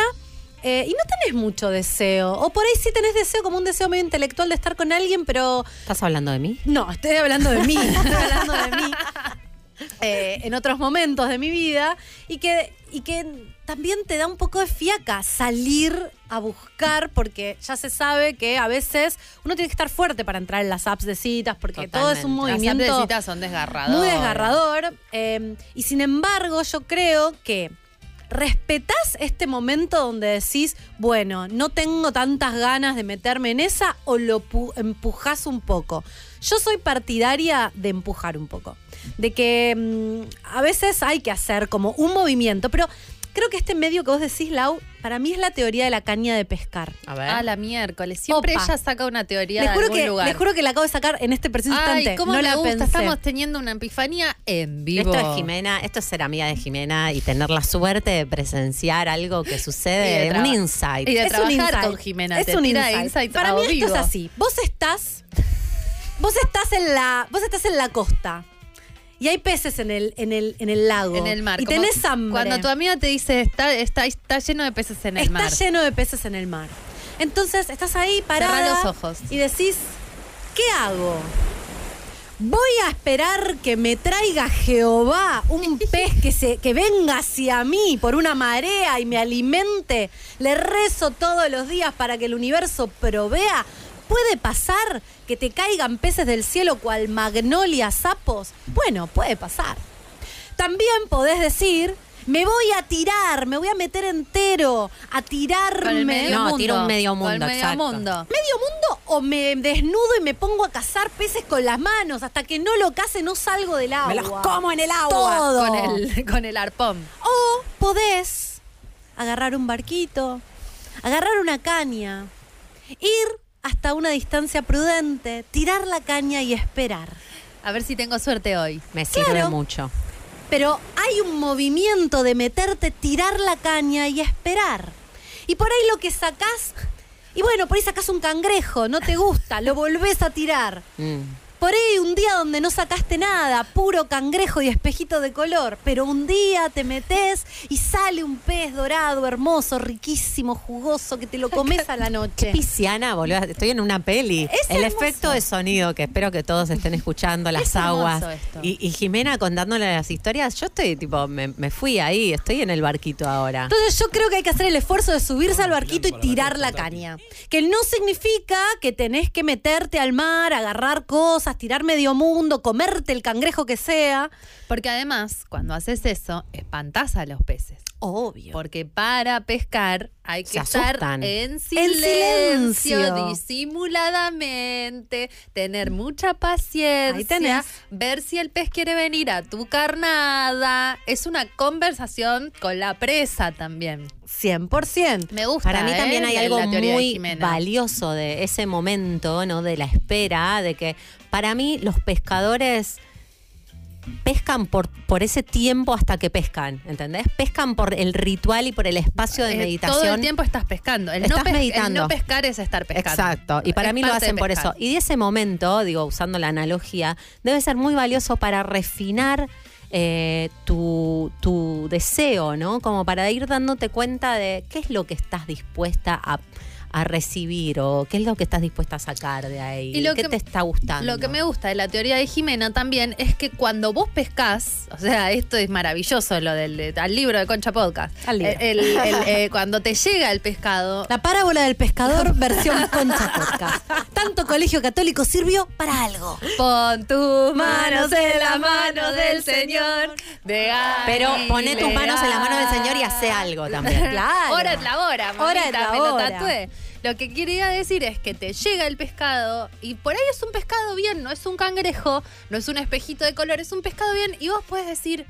eh, y no tenés mucho deseo. O por ahí sí tenés deseo, como un deseo medio intelectual de estar con alguien, pero ¿Estás hablando de mí? no, estoy hablando de mí. [laughs] Estoy hablando de mí. eh, en otros momentos de mi vida. Y que, y que también te da un poco de fiaca salir a buscar, porque ya se sabe que a veces uno tiene que estar fuerte para entrar en las apps de citas, porque todo es un Totalmente. Las movimiento citas son desgarradoras. muy desgarrador. eh, y sin embargo, yo creo que respetás este momento donde decís, bueno, no tengo tantas ganas de meterme en esa o lo pu- empujás un poco. Yo soy partidaria de empujar un poco. De que mm, a veces hay que hacer como un movimiento, pero creo que este medio que vos decís, Lau, para mí es la teoría de la caña de pescar. A ver. Ah, la miércoles. Siempre Opa. ella saca una teoría Les de juro, algún que, lugar. les juro que la acabo de sacar en este preciso Ay, instante. cómo no me la gusta. pensé. Estamos teniendo una epifanía en vivo. Esto es Jimena, esto es ser amiga de Jimena y tener la suerte de presenciar algo que sucede, de un insight. y de es un insight. con Jimena, Es te un tira insight. Para mí esto vivo. es así. Vos estás. Vos estás en la. Vos estás en la costa. Y hay peces en el, en el, en el lago. En el mar. Y como tenés hambre. Cuando tu amiga te dice, está, está, está lleno de peces en el Está mar. lleno de peces en el mar. Entonces estás ahí Cerrá parada. los ojos. Y decís, ¿qué hago? Voy a esperar que me traiga Jehová un [laughs] pez que, se, que venga hacia mí por una marea y me alimente. Le rezo todos los días para que el universo provea. ¿Puede pasar que te caigan peces del cielo cual magnolia sapos? Bueno, puede pasar. También podés decir, me voy a tirar, me voy a meter entero, a tirarme. Con el medio No, mundo. tira un medio Con el mundo, medio exacto. mundo. medio mundo o me desnudo y me pongo a cazar peces con las manos. Hasta que no lo case no salgo del agua. Me los como en el agua. Todo. Con el, [laughs] con el arpón. O podés agarrar un barquito, agarrar una caña, ir hasta una distancia prudente, tirar la caña y esperar. A ver si tengo suerte hoy. Me sirve Claro. mucho. Pero hay un movimiento de meterte, tirar la caña y esperar. Y por ahí lo que sacás, y bueno, por ahí sacás un cangrejo, no te gusta, lo volvés a tirar. Mm. Por ahí un día donde no sacaste nada, puro cangrejo y espejito de color, pero un día te metes y sale un pez dorado, hermoso, riquísimo, jugoso, que te lo comes a la noche. Pisciana, boludo. Estoy en una peli. Es el hermoso. efecto de sonido que espero que todos estén escuchando, las Es aguas. esto. Y, y Jimena contándole las historias. Yo estoy, tipo, me, me fui ahí, estoy en el barquito ahora. Entonces yo creo que hay que hacer el esfuerzo de subirse al barquito y tirar la caña. Que no significa que tenés que meterte al mar, agarrar cosas, tirar medio mundo, comerte el cangrejo que sea. Porque además, cuando haces eso, espantás a los peces. Obvio. Porque para pescar hay que estar en silencio. silencio, disimuladamente, tener mucha paciencia, ver si el pez quiere venir a tu carnada. Es una conversación con la presa también. 100%. Me gusta. Para mí ¿eh? también hay algo de muy valioso de ese momento, ¿no? De la espera, de que para mí los pescadores pescan por, por ese tiempo hasta que pescan, ¿entendés? Pescan por el ritual y por el espacio de Eh, meditación. Todo el tiempo estás pescando. El, Estás no, pes- el meditando. no pescar es estar pescando. Exacto, y para Es mí lo hacen por eso. Y de ese momento, digo, usando la analogía, debe ser muy valioso para refinar eh, tu, tu deseo, ¿no? Como para ir dándote cuenta de qué es lo que estás dispuesta a, a recibir o qué es lo que estás dispuesta a sacar de ahí, Y lo qué que- te está gustando. Lo que me gusta de la teoría de Jimena también es que cuando vos pescás, o sea, esto es maravilloso, lo del de- al libro de Concha Podcast. Al libro. El- el- el, eh, [laughs] cuando te llega el pescado, La parábola del pescador [laughs] versión Concha Podcast. Tanto colegio católico sirvió para algo. pon tus manos en la mano del Señor. De Pero poné tus manos en la mano del Señor y hace algo también. [laughs] Claro. Hora es la hora, Hora es mamita, la me lo tatué. Lo que quería decir es que te llega el pescado y por ahí es un pescado bien, no es un cangrejo, no es un espejito de color, es un pescado bien y vos puedes decir,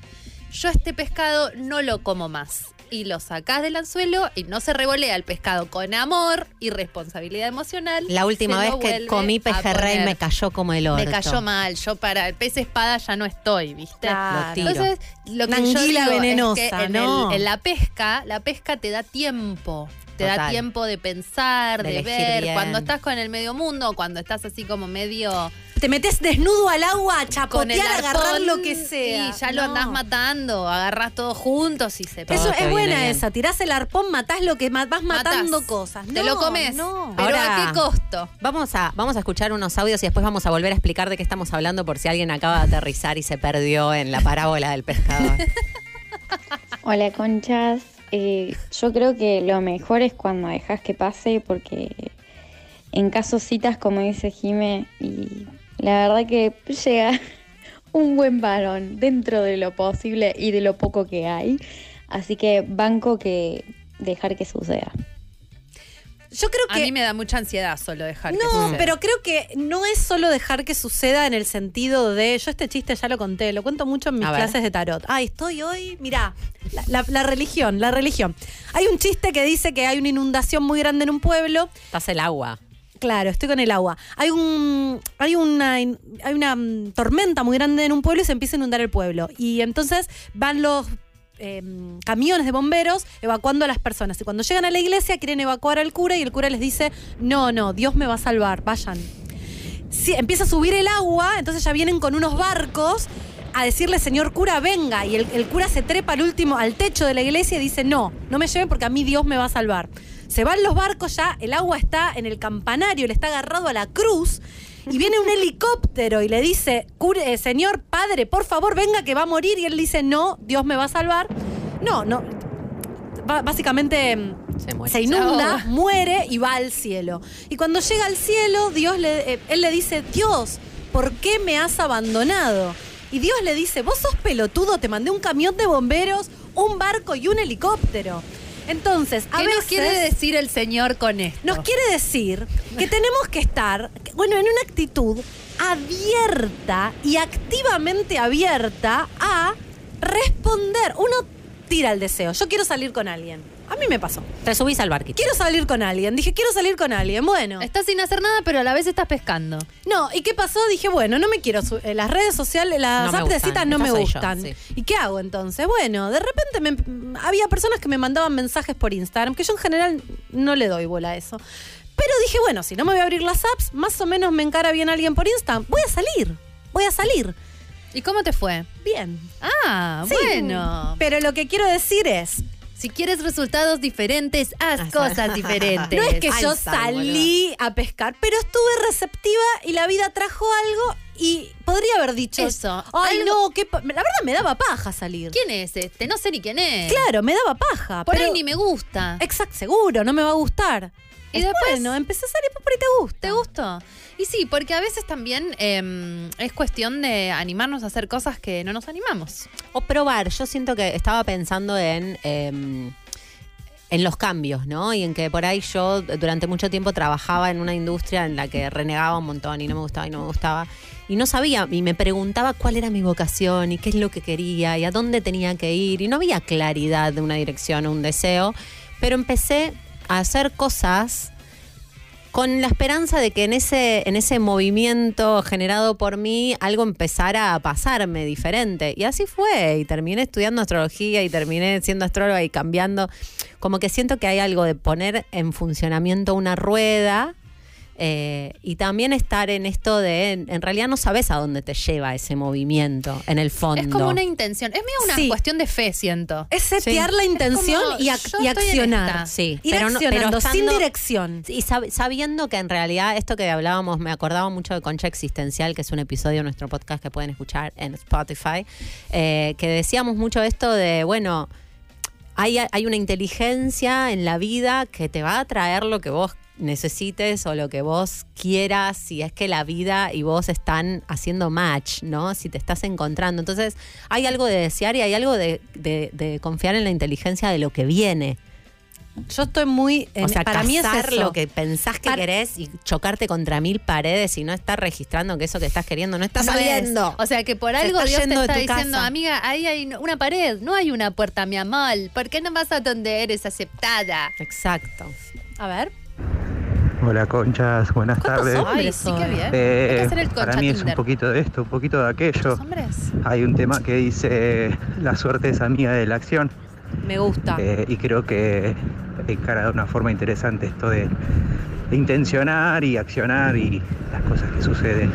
yo este pescado no lo como más. Y lo sacás del anzuelo y no se revolea el pescado con amor y responsabilidad emocional. La última vez que comí pejerrey me cayó como el orto. Me cayó mal. Yo para el pez espada ya no estoy, ¿viste? Claro. Lo tiro. Entonces, lo que Una yo anguila digo venenosa, es que en, ¿no? el- en la pesca, la pesca te da tiempo. Te da tiempo de pensar, De ver. bien. Cuando estás con el medio mundo, cuando estás así como medio Te metes desnudo al agua chapotear, agarrar lo que sea. Y ya lo No. andás matando, agarrás todos juntos y se Todo Eso es buena bien. esa. Tirás el arpón, matás lo que vas matás. matando cosas. Te lo comes. No. Pero Ahora- ¿a qué costo? Vamos a, vamos a escuchar unos audios y después vamos a volver a explicar de qué estamos hablando por si alguien acaba de aterrizar y se perdió en la parábola del pescador. [laughs] Hola conchas, Eh, yo creo que lo mejor es cuando dejas que pase porque en casos citas como dice Jime y la verdad que llega [laughs] un buen varón dentro de lo posible y de lo poco que hay, así que banco que dejar que suceda. Yo creo A que. mí me da mucha ansiedad solo dejar que No, suceda. pero creo que no es solo dejar que suceda en el sentido de. Yo este chiste ya lo conté, lo cuento mucho en mis A clases de tarot. Ay, estoy hoy. Mirá, la, la- la religión, la religión. Hay un chiste que dice que hay una inundación muy grande en un pueblo. Estás el agua. Claro, estoy con el agua. Hay un hay una hay una mm, tormenta muy grande en un pueblo y se empieza a inundar el pueblo. Y entonces van los eh, camiones de bomberos evacuando a las personas. Y cuando llegan a la iglesia quieren evacuar al cura y el cura les dice, no, no, Dios me va a salvar, vayan. Sí, empieza a subir el agua, entonces ya vienen con unos barcos a decirle, señor cura, venga. Y el, el cura se trepa al último, al techo de la iglesia y dice, no, no me lleven porque a mí Dios me va a salvar. Se van los barcos ya, el agua está en el campanario, le está agarrado a la cruz. Y viene un helicóptero y le dice, "Cura- eh, señor padre, por favor, venga que va a morir. Y él dice, no, Dios me va a salvar. No, no. Básicamente mm, Se muere. se inunda, muere y va al cielo. Y cuando llega al cielo, Dios le, eh, él le dice, Dios, ¿por qué me has abandonado? Y Dios le dice, vos sos pelotudo, te mandé un camión de bomberos, un barco y un helicóptero. Entonces, a ¿Qué veces nos quiere decir el señor con esto? nos quiere decir que tenemos que estar, bueno, en una actitud abierta y activamente abierta a responder. Uno tira el deseo. Yo quiero salir con alguien. A mí me pasó. Te subís al barquito. Quiero salir con alguien. Dije, quiero salir con alguien. Bueno. Estás sin hacer nada, pero a la vez estás pescando. No, ¿y qué pasó? Dije, bueno, no me quiero. eh, Las redes sociales, las No apps de gustan. citas no Esta me soy yo, gustan. sí. ¿Y qué hago entonces? Bueno, de repente me- había personas que me mandaban mensajes por Instagram, que yo en general no le doy bola a eso. Pero dije, bueno, si no me voy a abrir las apps, más o menos me encara bien alguien por Instagram. Voy a salir. Voy a salir. ¿Y cómo te fue? Bien. Ah, Sí. bueno. Pero lo que quiero decir es, Si quieres resultados diferentes, haz cosas diferentes. no es que yo salí a pescar, pero estuve receptiva y la vida trajo algo y podría haber dicho Eso, Ay, algo- no, qué pa-". la verdad me daba paja salir. ¿Quién es este? No sé ni quién es. Claro, me daba paja. Por pero, ahí ni me gusta. Exacto, seguro, no me va a gustar. Y Y después- bueno, empecé a salir por ahí te gusta. ¿Te gustó? Y sí, porque a veces también eh, es cuestión de animarnos a hacer cosas que no nos animamos. O probar. Yo siento que estaba pensando en. em, en los cambios, ¿no? Y en que por ahí yo durante mucho tiempo trabajaba en una industria en la que renegaba un montón y no me gustaba y no me gustaba. Y no sabía, y me preguntaba cuál era mi vocación y qué es lo que quería y a dónde tenía que ir. Y no había claridad de una dirección o un deseo. Pero empecé a hacer cosas con la esperanza de que en ese, en ese movimiento generado por mí algo empezara a pasarme diferente. Y así fue. Y terminé estudiando astrología y terminé siendo astróloga y cambiando. Como que siento que hay algo de poner en funcionamiento una rueda. Eh, y también estar en esto de, en, en realidad no sabes a dónde te lleva ese movimiento, en el fondo. Es como una intención. Es medio una Sí. cuestión de fe, siento. Es setear la intención y, ac- y accionar. Sí, Ir pero no- pero accionando sin estando- dirección. Y sab- sabiendo que en realidad esto que hablábamos, me acordaba mucho de Concha Existencial, que es un episodio de nuestro podcast que pueden escuchar en Spotify, eh, que decíamos mucho esto de, bueno, hay, hay una inteligencia en la vida que te va a traer lo que vos necesites o lo que vos quieras, si es que la vida y vos están haciendo match, ¿no? Si te estás encontrando. Entonces, hay algo de desear y hay algo de, de- de confiar en la inteligencia de lo que viene. Yo estoy muy. en- O sea, para mí es eso. lo que pensás que Para- querés y chocarte contra mil paredes y no estar registrando que eso que estás queriendo no está No es. saliendo. O sea que por algo está Dios te está diciendo, casa. amiga, ahí hay una pared, no hay una puerta, mi amor. ¿Por qué no vas a donde eres aceptada? Exacto. A ver. Hola conchas, buenas tardes. Ay, Hombres sí, qué bien. Eh, Hay que hacer el para mí es un poquito de esto, un poquito de aquello. Hay un tema que dice la suerte es amiga de la acción Me gusta. eh, y creo que encara de una forma interesante esto de, de intencionar y accionar y las cosas que suceden.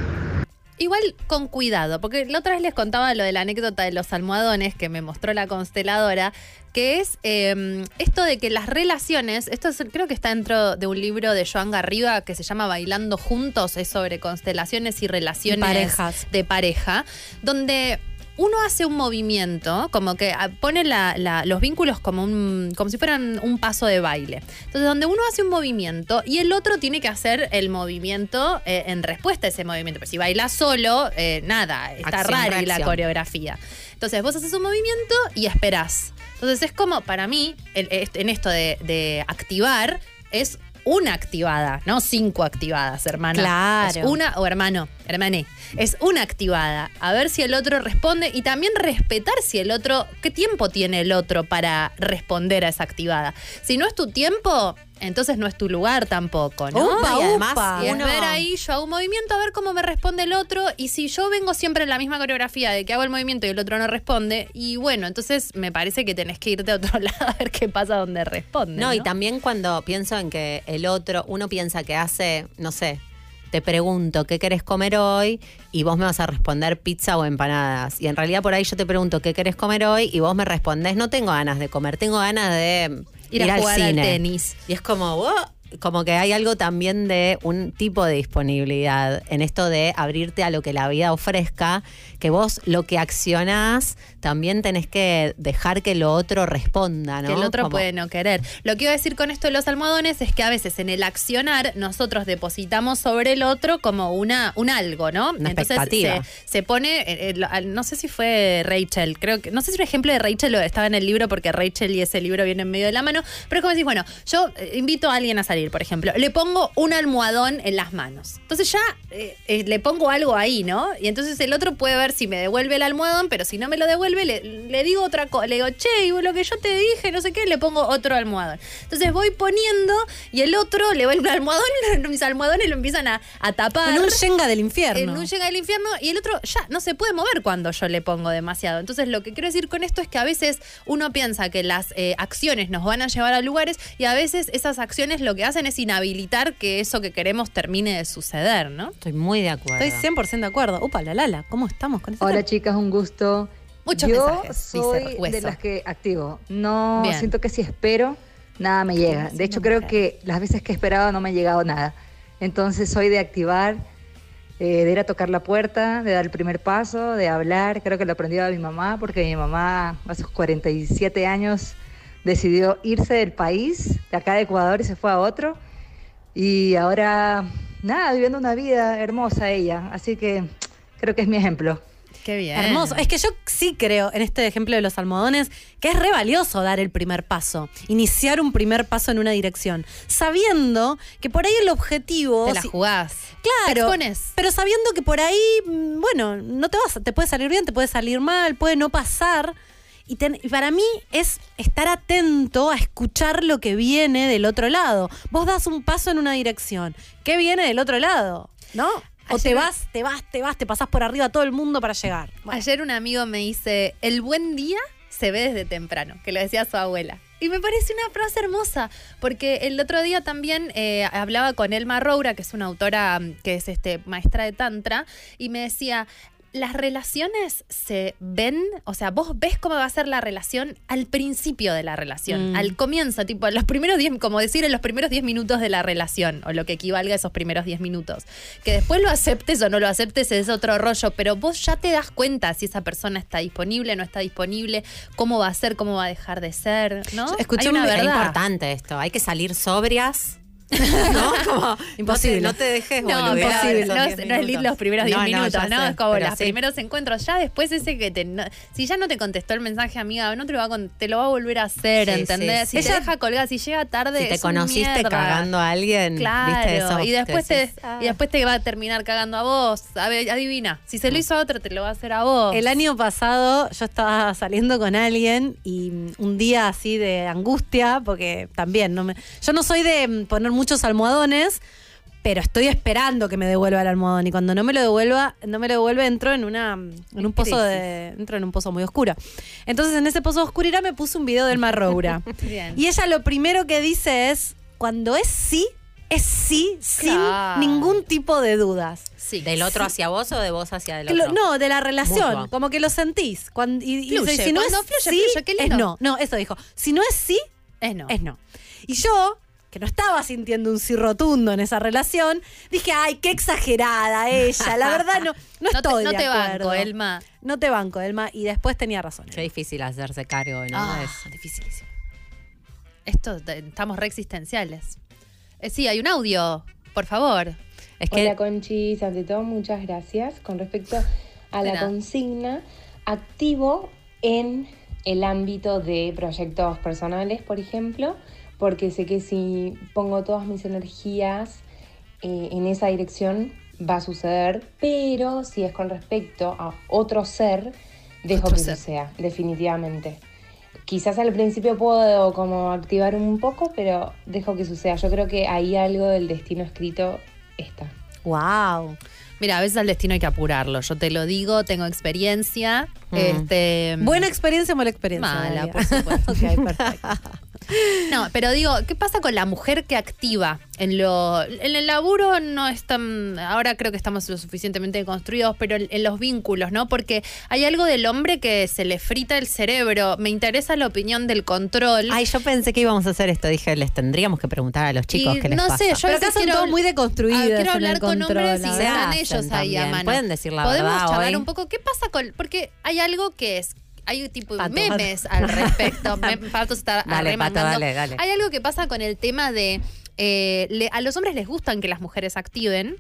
Igual con cuidado, porque la otra vez les contaba lo de la anécdota de los almohadones que me mostró la consteladora, que es eh, esto de que las relaciones, esto es- creo que está dentro de un libro de Joan Garriga que se llama Bailando Juntos, es sobre constelaciones y relaciones Parejas. de pareja, donde uno hace un movimiento, como que ah, pone la- la- los vínculos como, un, como si fueran un paso de baile. Entonces, donde uno hace un movimiento y el otro tiene que hacer el movimiento eh, en respuesta a ese movimiento. Pues si baila solo, eh, nada, está rara la coreografía. Entonces, vos haces un movimiento y esperás. Entonces, es como, para mí, el- en esto de, de activar, es una activada, no cinco activadas, hermana. Claro. Es una, o hermano, hermané, es una activada. A ver si el otro responde y también respetar si el otro, qué tiempo tiene el otro para responder a esa activada. Si no es tu tiempo, entonces no es tu lugar tampoco, ¿no? Upa, y además upa. Y es uno- ver ahí, yo hago un movimiento, a ver cómo me responde el otro. Y si yo vengo siempre en la misma coreografía de que hago el movimiento y el otro no responde, y bueno, entonces me parece que tenés que irte a otro [laughs] lado a ver qué pasa donde responde. No, No, y también cuando pienso en que el otro, uno piensa que hace, no sé, te pregunto qué querés comer hoy y vos me vas a responder pizza o empanadas. Y en realidad por ahí yo te pregunto qué querés comer hoy y vos me respondés, no tengo ganas de comer, tengo ganas de Ir ir, a jugar al cine. tenis. Y es como, "Wow", como que hay algo también de un tipo de disponibilidad en esto de abrirte a lo que la vida ofrezca, que vos lo que accionás también tenés que dejar que lo otro responda, ¿no? Que el otro Como- puede no querer. Lo que iba a decir con esto de los almohadones es que a veces en el accionar nosotros depositamos sobre el otro como una un algo, ¿no? Una Entonces se, se pone, eh, eh, lo- no sé si fue Rachel, creo que, no sé si un ejemplo de Rachel o estaba en el libro porque Rachel y ese libro vienen medio de la mano, pero es como decir, bueno, yo eh, invito a alguien a salir, por ejemplo, le pongo un almohadón en las manos. Entonces ya eh, eh, le pongo algo ahí, ¿no? Y entonces el otro puede ver si me devuelve el almohadón, pero si no me lo devuelve, vuelve, le, le digo otra cosa, le digo, che, y lo que yo te dije, no sé qué, le pongo otro almohadón. Entonces voy poniendo y el otro le va el almohadón, [laughs] mis almohadones lo empiezan a, a tapar. En un yenga del infierno. En un llega del infierno y el otro ya no se puede mover cuando yo le pongo demasiado. Entonces lo que quiero decir con esto es que a veces uno piensa que las eh, acciones nos van a llevar a lugares y a veces esas acciones lo que hacen es inhabilitar que eso que queremos termine de suceder, ¿no? Estoy muy de acuerdo. Estoy 100% de acuerdo. Upa, la Lala, ¿cómo estamos con este Hola tema? chicas, un gusto. Muchos Yo mensajes, soy dice de las que activo. No Bien. siento que si espero, nada me llega. De hecho, creo que las veces que he esperado no me ha llegado nada. Entonces soy de activar, eh, de ir a tocar la puerta, de dar el primer paso, de hablar. Creo que lo aprendí de mi mamá, porque mi mamá a sus 47 años decidió irse del país, de acá de Ecuador, y se fue a otro. Y ahora, nada, viviendo una vida hermosa ella. Así que creo que es mi ejemplo. Qué bien. Hermoso. Es que yo sí creo en este ejemplo de los almohadones que es re valioso dar el primer paso, iniciar un primer paso en una dirección, sabiendo que por ahí el objetivo. Te la si- jugás. Claro. Te. Pero sabiendo que por ahí, mm, bueno, no te vas, te puede salir bien, te puede salir mal, puede no pasar. Y, ten- y para mí es estar atento a escuchar lo que viene del otro lado. Vos das un paso en una dirección. ¿Qué viene del otro lado? ¿No? O te vas, te vas, te vas, te pasás por arriba a todo el mundo para llegar. Bueno. Ayer un amigo me dice, el buen día se ve desde temprano, que lo decía su abuela. Y me parece una frase hermosa, porque el otro día también eh, hablaba con Elma Roura, que es una autora mm, que es este, maestra de Tantra, y me decía, las relaciones se ven, o sea, vos ves cómo va a ser la relación al principio de la relación, Mm. al comienzo, tipo, en los primeros 10, como decir, en los primeros 10 minutos de la relación, o lo que equivalga a esos primeros 10 minutos. Que después lo aceptes o no lo aceptes es otro rollo, pero vos ya te das cuenta si esa persona está disponible, no está disponible, cómo va a ser, cómo va a dejar de ser, ¿no? Escuché una es verdad. importante esto. Hay que salir sobrias. [laughs] ¿No? [laughs] Como, Imposible. No te, no te dejes No, imposible. No, 10 es- no es los primeros 10 No, no, minutos, ¿no? sé, es como los sí. primeros encuentros. Ya después ese que te. no- si ya no te contestó el mensaje, amiga, no te lo va a, te lo va a volver a hacer, Sí, ¿entendés? sí, Si sí. te deja colgar, si llega tarde. Si te es conociste mierda. cagando a alguien, Claro, ¿viste eso? y después te, decís, ah. y después te va a terminar cagando a vos. A ver, adivina. Si se lo hizo a otro, te lo va a hacer a vos. El año pasado yo estaba saliendo con alguien y mm, un día así de angustia, porque también no me, yo no soy de mm, poner muchos almohadones, pero estoy esperando que me devuelva el almohadón y cuando no me lo devuelva, no me lo devuelve, entro en una en un pozo de entro en un pozo muy oscuro. Entonces en ese pozo de oscuridad me puse un video del Mar Roura. [laughs] Bien. y ella lo primero que dice es cuando es sí, es sí sin Claro. ningún tipo de dudas. Sí. ¿Del otro hacia vos o de vos hacia el otro? no, de la relación, como que lo sentís. Cuando, y, Fluye, si no cuando es fluye, sí, fluye, qué es no. No, eso dijo. Si no es sí, Es no. es no. Y yo, que no estaba sintiendo un sí rotundo en esa relación, dije, ay, qué exagerada ella. La verdad, no, [laughs] no No te- estoy no de te banco. Elma. No te banco, Elma. Y después tenía razón. Qué difícil hacerse cargo, ¿no? Ah, Es- dificilísimo. Esto, te- estamos re existenciales. Eh, sí, hay un audio, por favor. Es que Hola Conchis, ante todo muchas gracias. Con respecto a la consigna, activo en el ámbito de proyectos personales, por ejemplo, porque sé que si pongo todas mis energías eh, en esa dirección va a suceder, pero si es con respecto a otro ser, dejo Otro que ser. suceda, definitivamente. Quizás al principio puedo como activar un poco, pero dejo que suceda. Yo creo que ahí algo del destino escrito está. Wow. Mira, a veces al destino hay que apurarlo. Yo te lo digo, tengo experiencia. Mm. Este, Buena experiencia o mala experiencia. Mala, Dalia? por supuesto. [laughs] ok, perfecto. No, pero digo, ¿qué pasa con la mujer que activa? En lo en el laburo no es tan ahora creo que estamos lo suficientemente construidos, pero en, en los vínculos, ¿no? Porque hay algo del hombre que se le frita el cerebro. Me interesa la opinión del control. Ay, yo pensé que íbamos a hacer esto. Dije, les tendríamos que preguntar a los chicos Y qué les no pasa. sé, yo Pero acá son todos muy deconstruidos. Ah, quiero en el hablar con control, hombres y están ellos ahí a también. mano. Pueden decir la Podemos verdad charlar hoy. un poco. ¿Qué pasa con.? Porque hay algo que es. Hay tipo Pato, memes [laughs] al respecto. Pato está Dale. Pato, dale, dale. Hay algo que pasa con el tema de. eh, le- a los hombres les gustan que las mujeres activen.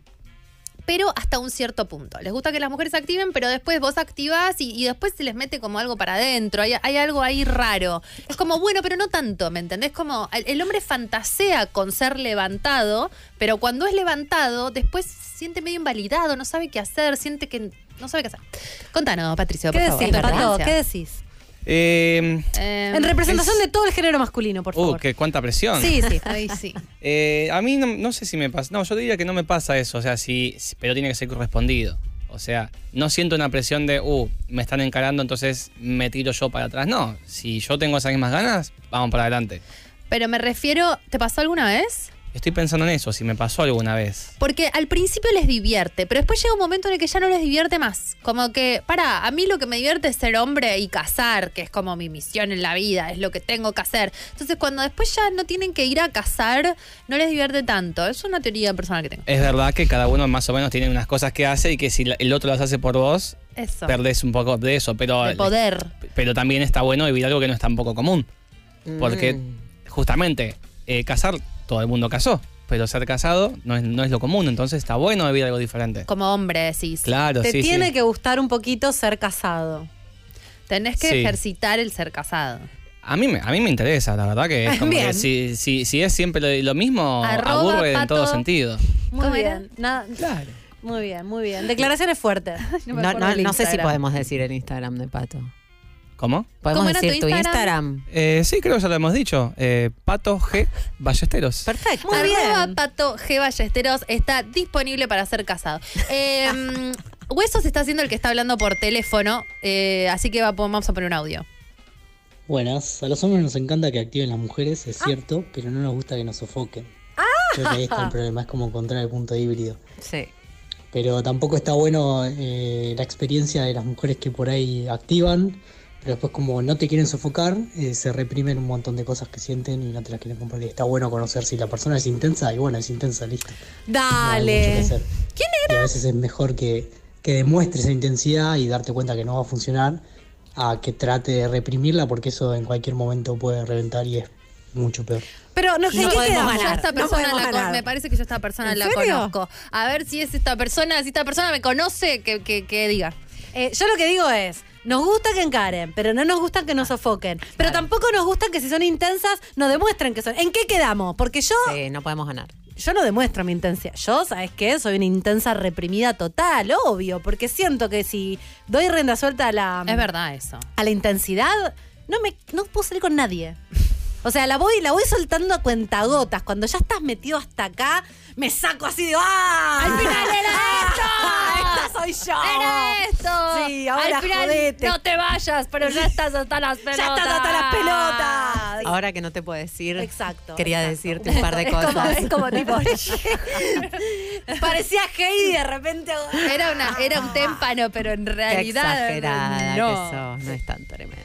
Pero hasta un cierto punto. Les gusta que las mujeres activen, pero después vos activás y, y después se les mete como algo para adentro. Hay, hay algo ahí raro. Es como, bueno, pero no tanto, ¿me entendés? Como el, el hombre fantasea con ser levantado, pero cuando es levantado, después siente medio invalidado, no sabe qué hacer, siente que no sabe qué hacer. Contanos, Patricio, ¿Qué por decís, tu Pato? experiencia. ¿Qué decís? Eh, Eh, En representación es- de todo el género masculino, por uh, favor. qué cuánta presión. Sí, sí. [laughs] Ay, sí. Eh, a mí no, no sé si me pasa. No, yo diría que no me pasa eso. O sea, sí, sí, pero tiene que ser correspondido. O sea, no siento una presión de, uh, me están encarando, entonces me tiro yo para atrás. No, si yo tengo esas mismas ganas, vamos para adelante. Pero me refiero, ¿te pasó alguna vez? Estoy pensando en eso, si me pasó alguna vez. Porque al principio les divierte, pero después llega un momento en el que ya no les divierte más. Como que, para, a mí lo que me divierte es ser hombre y casar, que es como mi misión en la vida, es lo que tengo que hacer. Entonces, cuando después ya no tienen que ir a casar, no les divierte tanto. Es una teoría personal que tengo. Es verdad que cada uno más o menos tiene unas cosas que hace y que si el otro las hace por vos, Eso. perdés un poco de eso. Pero, De poder. pero también está bueno vivir algo que no es tan poco común. Porque Mm. justamente eh, casar, todo el mundo casó. Pero ser casado no es, no es lo común, entonces está bueno vivir algo diferente. Como hombre decís. Claro, Te sí, tiene sí. que gustar un poquito ser casado. Tenés que Sí. ejercitar el ser casado. A mí, me- a mí me interesa, la verdad que es [laughs] como Bien. que si, si, si es siempre lo, lo mismo, Arroba aburre en todo sentido. Muy bien. Nada- Claro. Muy bien, muy bien. Declaraciones fuertes. No, [laughs] No, no, sé si podemos decir el Instagram de Pato. ¿Cómo? ¿Podemos ¿Cómo era decir tu Instagram? Instagram? Eh, sí, creo que ya lo hemos dicho. Eh, Pato G. Ballesteros. Perfecto. Muy Arroba bien. Pato G. Ballesteros está disponible para ser casado. Eh, [laughs] Huesos está haciendo el que está hablando por teléfono, eh, así que va- vamos a poner un audio. Buenas, a los hombres nos encanta que activen las mujeres, es Ah. cierto, pero no nos gusta que nos sofoquen. Creo que ahí está el problema, es como encontrar el punto híbrido. Sí. Pero tampoco está bueno eh, la experiencia de las mujeres que por ahí activan, pero después como no te quieren sofocar, eh, se reprimen un montón de cosas que sienten y no te las quieren compartir. Está bueno conocer si la persona es intensa y bueno, es intensa, listo. No hay mucho que Dale. hacer. Y a veces es mejor que, que demuestre esa intensidad y darte cuenta que no va a funcionar a que trate de reprimirla porque eso en cualquier momento puede reventar y es mucho peor. Pero no, ¿en No qué podemos? Yo a esta No persona podemos la ganar. me parece que yo a esta persona ¿En la serio? conozco. A ver si es esta persona, si esta persona me conoce, que, que, que diga. Eh, yo lo que digo es, nos gusta que encaren, pero no nos gusta que nos sofoquen. Pero tampoco nos gusta que si son intensas, nos demuestren que son. ¿En qué quedamos? Porque yo, Sí, no podemos ganar. yo no demuestro mi intensidad. Yo, ¿sabes qué? Soy una intensa reprimida total, obvio. Porque siento que si doy rienda suelta a la, Es verdad eso. a la intensidad, no me no puedo salir con nadie. O sea, la voy, la voy soltando a cuentagotas. Cuando ya estás metido hasta acá, me saco así de ¡Ah! ¡Al final era [laughs] ¡Esta soy yo! ¡Era esto! Sí, ahora Al final jodete. no te vayas, pero ya estás hasta las pelotas. [laughs] ¡Ya estás hasta las pelotas! Ahora que no te puedo decir, Exacto. quería exacto. decirte un par de [laughs] Es como- cosas. Es como, tipo. parecía Heidi y de repente. Era, una, era un témpano, pero en Qué realidad. exagerada no. que sos, no es tan tremendo.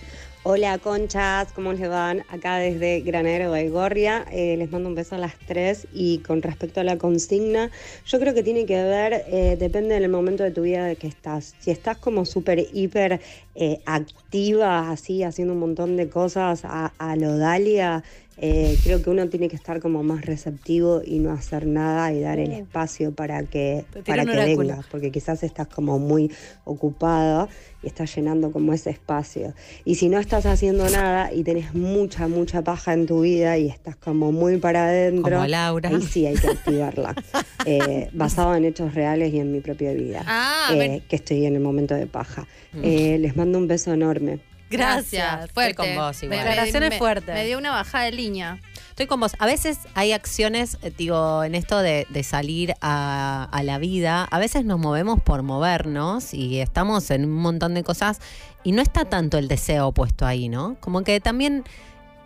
Hola conchas, ¿cómo les van? Acá desde Granero de Gorria, eh, les mando un beso a las tres y con respecto a la consigna, yo creo que tiene que ver, eh, depende del momento de tu vida de que estás. Si estás como súper, hiper eh, activa, así, haciendo un montón de cosas a, a lo Dalia, eh, creo que uno tiene que estar como más receptivo y no hacer nada y dar el espacio para que, para que oráculo. venga, porque quizás estás como muy ocupada y estás llenando como ese espacio. Y si no estás haciendo nada y tenés mucha, mucha paja en tu vida y estás como muy para adentro, Como Laura. ahí sí hay que activarla. [laughs] Eh, basado en hechos reales y en mi propia vida, Ah, eh, que estoy en el momento de paja. Eh, les mando un beso enorme. Gracias. Fuerte. Estoy con vos igual. Me- Declaraciones me- fuertes. Me dio una bajada de línea. Estoy con vos. A veces hay acciones, eh, digo, en esto de, de salir a, a la vida, a veces nos movemos por movernos y estamos en un montón de cosas y no está tanto el deseo puesto ahí, ¿no? Como que también,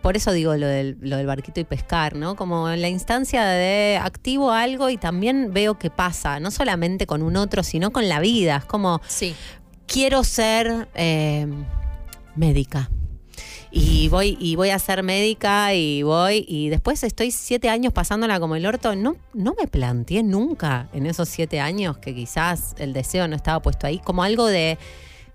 por eso digo lo del, lo del barquito y pescar, ¿no? Como en la instancia de activo algo y también veo que pasa, no solamente con un otro, sino con la vida. Es como, Sí. quiero ser eh, médica. Y voy, y voy a ser médica y voy, y después estoy siete años pasándola como el orto. No, no me planteé nunca en esos siete años que quizás el deseo no estaba puesto ahí, como algo de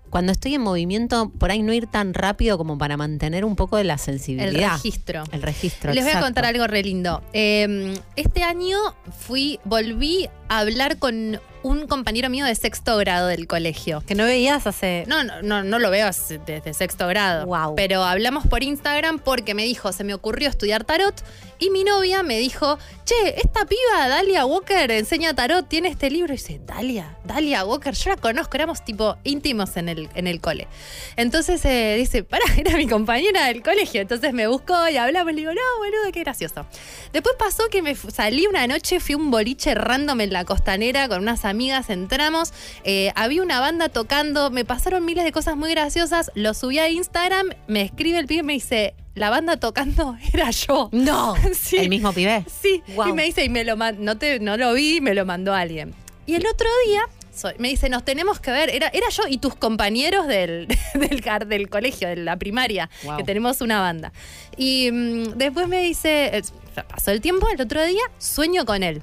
cuando estoy en movimiento, por ahí no ir tan rápido como para mantener un poco de la El sensibilidad. registro. El registro. Les voy a contar algo re lindo. Eh, este año fui, volví hablar con un compañero mío de sexto grado del colegio. Que no veías hace. No, no, no, no lo veo desde sexto grado. Wow. Pero hablamos por Instagram porque me dijo, se me ocurrió estudiar tarot. Y mi novia me dijo, che, esta piba, Dalia Walker, enseña tarot, tiene este libro. Y dice, Dalia, Dalia Walker, yo la conozco, éramos tipo íntimos en el, en el cole. Entonces eh, dice, pará, [laughs] era mi compañera del colegio. Entonces me buscó y hablamos. Le digo, no, boludo, qué gracioso. Después pasó que me salí una noche, fui a un boliche random en la costanera con unas amigas, entramos, eh, había una banda tocando, me pasaron miles de cosas muy graciosas, lo subí a Instagram, me escribe el pibe y me dice, la banda tocando [laughs] era yo. No, [laughs] Sí. ¿El mismo pibe? Sí, Wow. y me dice, y me lo no, te, no lo vi, me lo mandó alguien. Y el otro día soy- me dice, nos tenemos que ver, era, era yo y tus compañeros del, [laughs] del, del colegio, de la primaria, Wow. que tenemos una banda. Y mm, después me dice, eh, pasó el tiempo, el otro día sueño con él.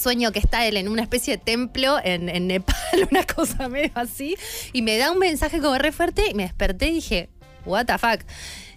Sueño que está él en una especie de templo en, Nepal, [laughs] una cosa medio así, y me da un mensaje como re fuerte y me desperté y dije, what the fuck.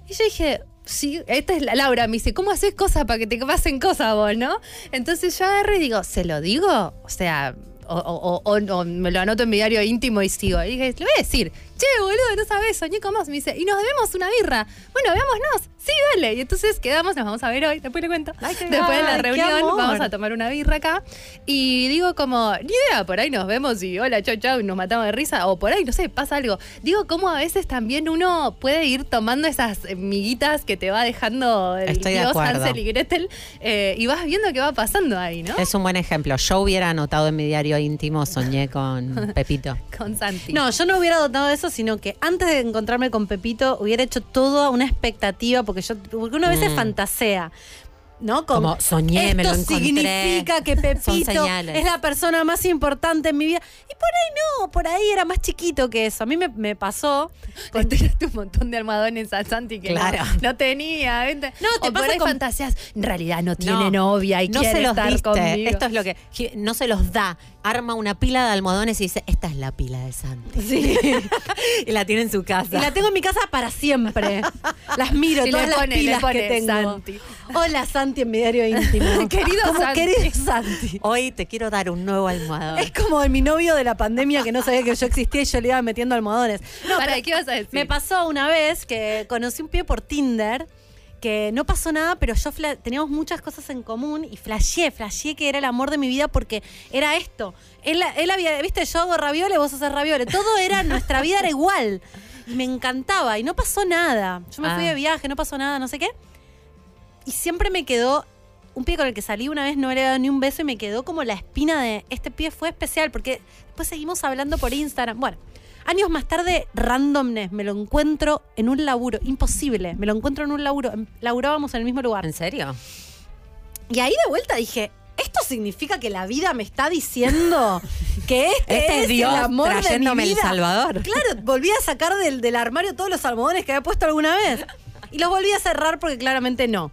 Y yo dije, sí, esta es la Laura, me dice, ¿cómo haces cosas para que te pasen cosas vos, no? Entonces yo agarré y digo, ¿se lo digo? O sea, o, o- o- o me lo anoto en mi diario íntimo y sigo. Y dije, le voy a decir, che, boludo, no sabes, soñé con vos. Me dice, y nos debemos una birra. Bueno, veámonos. Sí, dale. Y entonces quedamos, nos vamos a ver hoy, después le cuento. después de la reunión vamos a tomar una birra acá. Y digo como, ni idea, por ahí nos vemos y hola, chau, chau, y nos matamos de risa. O por ahí, no sé, pasa algo. Digo, como a veces también uno puede ir tomando esas miguitas que te va dejando el Estoy de dios acuerdo. Hansel y Gretel eh, y vas viendo qué va pasando ahí, ¿no? Es un buen ejemplo. Yo hubiera anotado en mi diario íntimo, soñé con [laughs] Pepito. Con Santi. No, yo no hubiera dotado de eso, sino que antes de encontrarme con Pepito hubiera hecho toda una expectativa, porque yo, porque uno a veces Mm. fantasea. ¿No? Con, Como soñé, esto me lo encontré. significa que [laughs] Pepito es la persona más importante en mi vida. Y por ahí no, por ahí era más chiquito que eso. A mí me, me pasó. Le tiraste un montón de almohadones a Santi que no- Claro. no, tenía. ¿viste? No, te o por ahí con- fantasías, en realidad no tiene No, novia y no quiere se los estar diste. conmigo. Esto es lo que no se los da. Arma una pila de almohadones y dice, esta es la pila de Santi. Sí. [laughs] y la tiene en su casa. Y la tengo en mi casa para siempre. Las miro, todas las pilas que tengo. Santi. Hola Santi en mi diario íntimo. [laughs] Querido Santi. querido Santi. Hoy te quiero dar un nuevo almohadón. Es como mi novio de la pandemia que no sabía que yo existía y yo le iba metiendo almohadones. No, Para, pero ¿qué vas a decir? me pasó una vez que conocí un pibe por Tinder que no pasó nada, pero yo teníamos muchas cosas en común y flasheé, flasheé que era el amor de mi vida porque era esto. Él, él había, viste, yo hago ravioles, vos haces ravioles. Todo era, [laughs] nuestra vida era igual. Y me encantaba y no pasó nada. Yo me fui Ah. de viaje, no pasó nada, no sé qué. Y siempre me quedó un pie con el que salí una vez, no le he dado ni un beso y me quedó como la espina de este pie fue especial porque después seguimos hablando por Instagram. Bueno, años más tarde, randomness, me lo encuentro en un laburo, imposible, me lo encuentro en un laburo, em- laburábamos en el mismo lugar. ¿En serio? Y ahí de vuelta dije, ¿esto significa que la vida me está diciendo que este, Este es Dios el amor de mi trayéndome el? Salvador. Claro, volví a sacar del, del armario todos los almohadones que había puesto alguna vez. Y los volví a cerrar porque claramente no.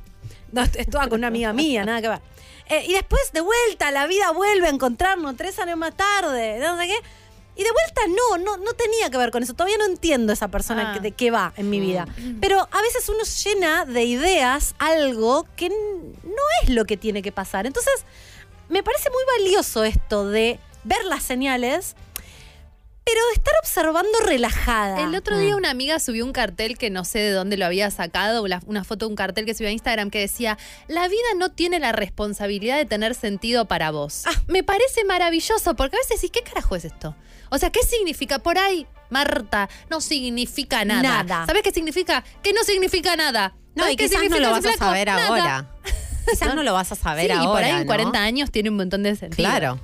No, est- estaba con una amiga mía, nada que ver. Eh, y después, de vuelta, la vida vuelve a encontrarnos tres años más tarde, no sé qué. Y de vuelta, no, no, no tenía que ver con eso. Todavía no entiendo esa persona Ah. que- de qué va en mi vida. Pero a veces uno llena de ideas algo que no es lo que tiene que pasar. Entonces, me parece muy valioso esto de ver las señales, pero de estar observando relajada. El otro día una amiga subió un cartel que no sé de dónde lo había sacado, una foto de un cartel que subió a Instagram que decía, la vida no tiene la responsabilidad de tener sentido para vos. Ah. Me parece maravilloso, porque a veces decís, ¿qué carajo es esto? O sea, ¿qué significa? Por ahí, Marta, no significa nada. Nada. ¿Sabes qué significa? Que no significa nada. No, ¿Sabés y qué quizás no lo vas a saber Nada. ahora. [laughs] Quizás no lo vas a saber sí, ahora. y por ahí en ¿no? 40 años tiene un montón de sentido. Claro.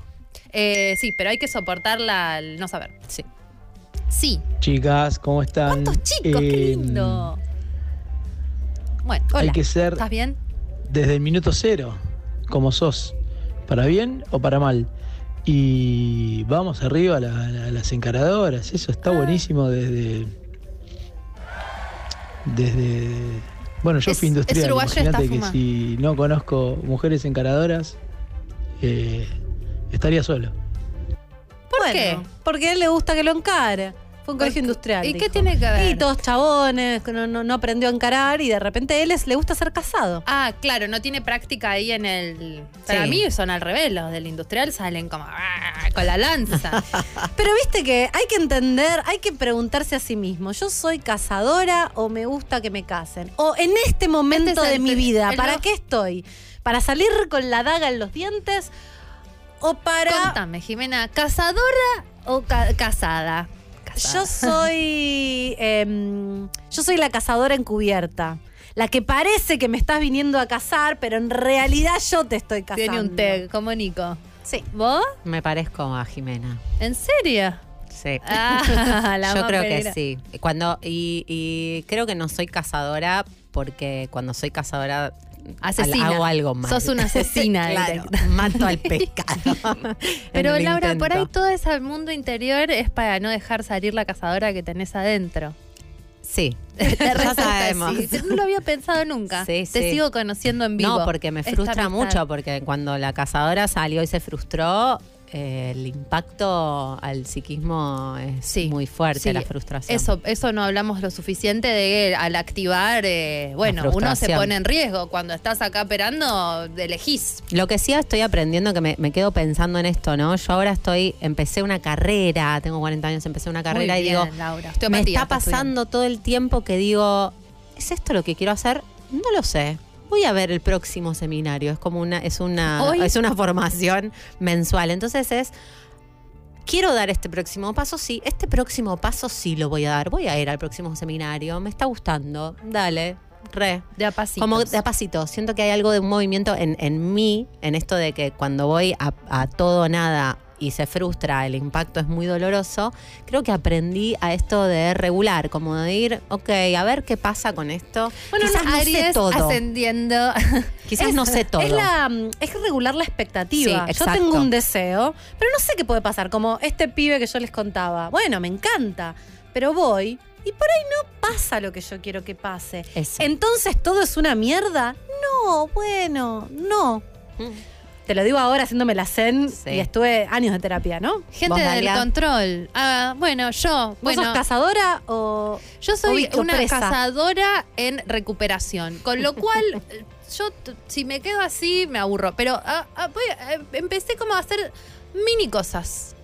Eh, sí, pero hay que soportarla al no saber. Sí. Sí. Chicas, ¿cómo están? ¿Cuántos chicos? ¡Qué Eh, lindo! Bueno, Hay hola. que ser ¿Estás bien? desde el minuto cero, como sos, para bien o para mal. Y vamos arriba a, la- a las encaradoras, eso está Ah. buenísimo desde. Desde. Bueno, yo Es- fui industrial, imagínate que si no conozco mujeres encaradoras, eh, estaría solo. ¿Por Bueno, qué? Porque a él le gusta que lo encare. Fue un colegio industrial. ¿Y qué tiene que ver? Y todos chabones, que no, no, no aprendió a encarar y de repente él es, le gusta ser casado. Ah, claro, no tiene práctica ahí en el. Para Sí. mí son al revés, los del industrial salen como ah, con la lanza. [laughs] Pero viste que hay que entender, hay que preguntarse a sí mismo, ¿yo soy cazadora o me gusta que me casen? O en este momento Este es de el mi vida, el ¿para qué estoy? ¿Para salir con la daga en los dientes? ¿O para...? Contame, Jimena, ¿cazadora o ca- casada? Yo soy. em, yo soy la cazadora encubierta. La que parece que me estás viniendo a cazar, pero en realidad yo te estoy cazando. Tiene un tag, como Nico. Sí. ¿Vos? Me parezco a Jimena. ¿En serio? Sí. Ah, la [laughs] Yo creo que sí. Cuando, y, y creo que no soy cazadora porque cuando soy cazadora Asesina. hago algo mal. Sos una asesina [laughs] Claro, [laughs] mato al pescado. [laughs] Pero Laura, por ahí todo ese mundo interior es para no dejar salir la cazadora que tenés adentro. Sí, ya sabemos. No lo había pensado nunca. Sí, Te sí. sigo conociendo en vivo. No, porque me frustra mucho, porque cuando la cazadora salió y se frustró, eh, el impacto al psiquismo es muy fuerte, Sí, la frustración. Eso, eso no hablamos lo suficiente de al activar, eh, bueno, uno se pone en riesgo. Cuando estás acá operando, elegís. Lo que sí estoy aprendiendo, que me, me quedo pensando en esto, ¿no? Yo ahora estoy, empecé una carrera, tengo 40 años, empecé una carrera Muy y bien, digo, Laura. me está pasando todo el tiempo que digo, ¿es esto lo que quiero hacer? No lo sé. Voy a ver el próximo seminario. Es como una, es una, Hoy- es una formación mensual. Entonces es. Quiero dar este próximo paso, sí. Este próximo paso sí lo voy a dar. Voy a ir al próximo seminario. Me está gustando. Dale. Re. De a pasitos. Como de a pasito. Siento que hay algo de un movimiento en, en mí, en esto de que cuando voy a, a todo o nada y se frustra, el impacto es muy doloroso. Creo que aprendí a esto de regular, como de ir, ok, a ver qué pasa con esto. Bueno, Quizás no sé todo. ascendiendo. [laughs] Quizás no sé todo. Es, la, mm, es regular la expectativa. Sí, yo tengo un deseo, pero no sé qué puede pasar. Como este pibe que yo les contaba. Bueno, me encanta, pero voy y por ahí no pasa lo que yo quiero que pase. Eso. Entonces todo es una mierda. No, bueno, no. Mm. Te lo digo ahora haciéndome la zen Sí. y estuve años de terapia, ¿no? Gente ¿Vos, del Dalia? control. Ah, bueno, yo. ¿Vos Bueno, sos cazadora o.? Yo soy o una presa? cazadora en recuperación, con lo cual [laughs] yo si me quedo así me aburro, pero ah, ah, voy a- eh, empecé como a hacer mini cosas,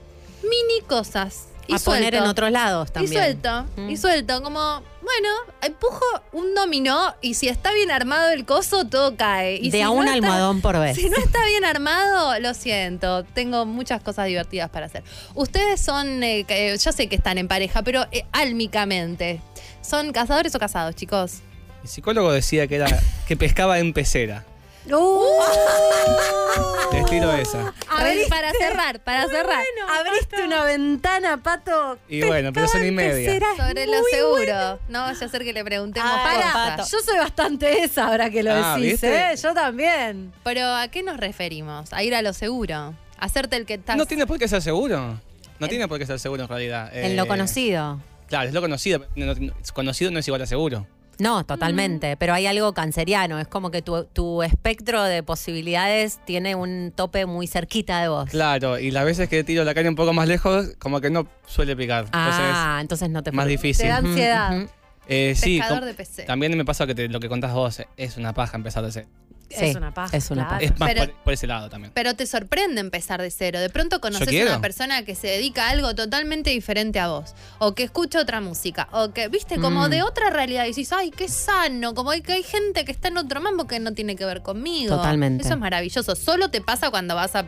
mini cosas. Y a poner suelto. en otros lados Y también. suelto, Mm. y suelto, como, bueno, empujo un dominó y si está bien armado el coso, todo cae. Y de si a no un está- almohadón por vez. Si no está bien armado, lo siento. Tengo muchas cosas divertidas para hacer. Ustedes son, eh, que- yo sé que están en pareja, pero eh, álmicamente. ¿Son cazadores o casados, chicos? El psicólogo decía que era que pescaba en pecera. ¡Uh! [laughs] Les tiro esa. Re- para cerrar, para cerrar. Abriste una ventana, pato. Y bueno, pero son y media. Sobre lo seguro. No vaya a ser que le preguntemos Para, cosas. yo soy bastante esa ahora que lo Ah, decís, ¿viste? ¿eh? Yo también. Pero ¿a qué nos referimos? A ir a lo seguro. Hacerte el que estás. No tiene por qué ser seguro. No tiene por qué ser seguro en realidad. En lo Eh, conocido. Claro, es lo conocido. No- no- conocido no es igual a seguro. No, totalmente. Pero hay algo canceriano. Es como que tu, tu espectro de posibilidades tiene un tope muy cerquita de vos. Claro, y las veces que tiro la caña un poco más lejos, como que no suele picar. Ah, entonces no te más difícil. Te da ansiedad. Eh, sí, de PC. también me pasa que te- lo que contás vos es una paja empezar de cero. Sí, es una paja. es una claro. Es más Pero- por, por ese lado también. Pero te sorprende empezar de cero. De pronto conoces a una persona que se dedica a algo totalmente diferente a vos. O que escucha otra música. O que, viste, como Mm. de otra realidad. Y dices, ay, qué sano. Como hay, que hay gente que está en otro mambo que no tiene que ver conmigo. Totalmente. Eso es maravilloso. Solo te pasa cuando vas a,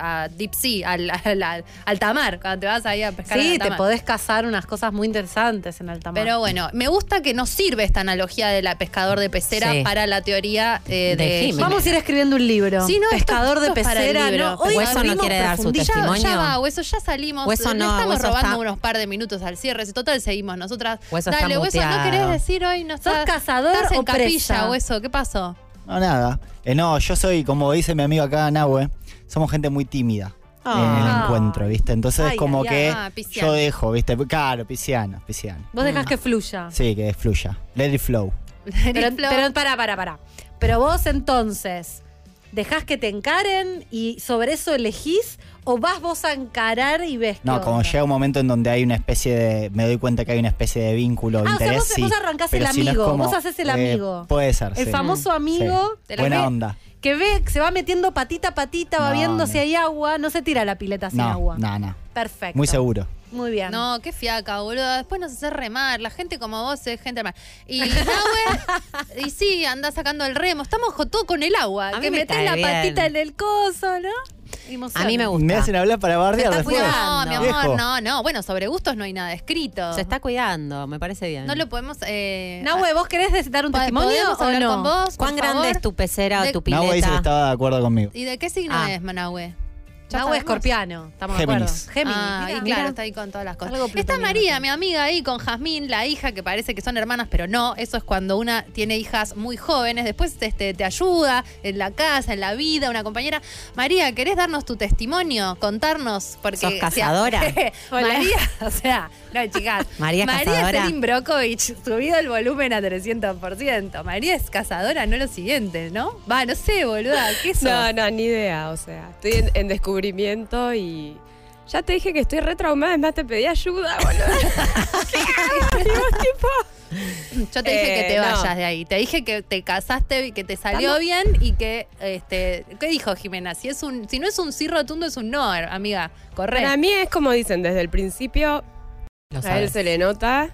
a Deep Sea, al, al, al- alta mar. Cuando te vas ahí a pescar en Sí, te podés cazar unas cosas muy interesantes en alta mar. Pero bueno, me gusta que nos sirve esta analogía de la pescador de pecera Sí. para la teoría eh, De de, Vamos a ir escribiendo un libro. Sí, no, esto- Pescador de esto para pecera. libro. No, hoy Hueso no quiere dar su profundidad. Ya, testimonio. ya va, Hueso, ya salimos. Hueso Le no, estamos Hueso robando está- unos par de minutos al cierre. Si total seguimos nosotras. Hueso está Dale, Hueso, ¿no querés decir hoy? No ¿Sos cazador estás en o capilla, presa? Hueso. ¿Qué pasó? No, nada. Eh, no, yo soy, como dice mi amigo acá, Nahue, somos gente muy tímida en Ah. el encuentro, ¿viste? Entonces Ay, es como ay, que ay. Ah, pisciano. yo dejo, ¿viste? Claro, pisciano, pisciano. Vos dejás que fluya. Sí, que fluya. Let it flow. Pero, pero para, para, para. Pero vos entonces dejás que te encaren y sobre eso elegís o vas vos a encarar y ves No, como llega un momento en donde hay una especie de. Me doy cuenta que hay una especie de vínculo, Ah, o sea, interés. vos- sí, vos arrancás el si no amigo, como, vos haces el eh, amigo. puede ser. El sí. famoso amigo Sí. Buena ve- onda. que ve, que se va metiendo patita a patita, va viendo no. si hay agua, no se tira la pileta sin No, agua. no, no. Perfecto. Muy seguro. Muy bien. No, qué fiaca, boludo. Después nos hace remar. La gente como vos es gente remar. Y Nahue, y sí, anda sacando el remo. Estamos jo- todo con el agua. A que me metés cae la bien. patita en el coso, ¿no? A mí me gusta. Me hacen hablar para bardear después. No, mi amor, Viejo. no, no. Bueno, sobre gustos no hay nada escrito. Se está cuidando, me parece bien. No lo podemos. Eh, Nahue, ¿vos querés dar un ¿po- testimonio ¿Podemos o hablar no? con vos? ¿Cuán grande favor? es tu pecera De- o tu Nahue dice que pileta? estaba de acuerdo conmigo. ¿Y de qué signo Ah. es Manahue? ¿Ya Nahue sabemos? escorpiano, estamos de Géminis. acuerdo. Géminis. Ah, mira, y claro, mira. está ahí con todas las cosas. Algo Está plutoniano. María, mi amiga, ahí con Jazmín, la hija, que parece que son hermanas, pero no. Eso es cuando una tiene hijas muy jóvenes. Después este, te ayuda en la casa, en la vida, una compañera. María, ¿querés darnos tu testimonio? Contarnos. Porque ¿Sos cazadora? [laughs] María, [laughs] [laughs] o sea, no, chicas. María es María cazadora. Brokovich, subido el volumen a 300%. María es cazadora, no lo siguiente, ¿no? Va, no sé, boluda. ¿Qué sos? No, no, ni idea. O sea, estoy en, en descubrimiento y ya te dije que estoy re traumada. Es más, te pedí ayuda, boludo. ¿Qué hago? Y vos, tipo, Yo te dije Eh, que te no. vayas de ahí. Te dije que te casaste y que te salió bien y que, este, ¿qué dijo Jimena? Si es un, si no es un sí rotundo, es un no, amiga. Corre. Para mí es como dicen desde el principio, Lo a él se le nota.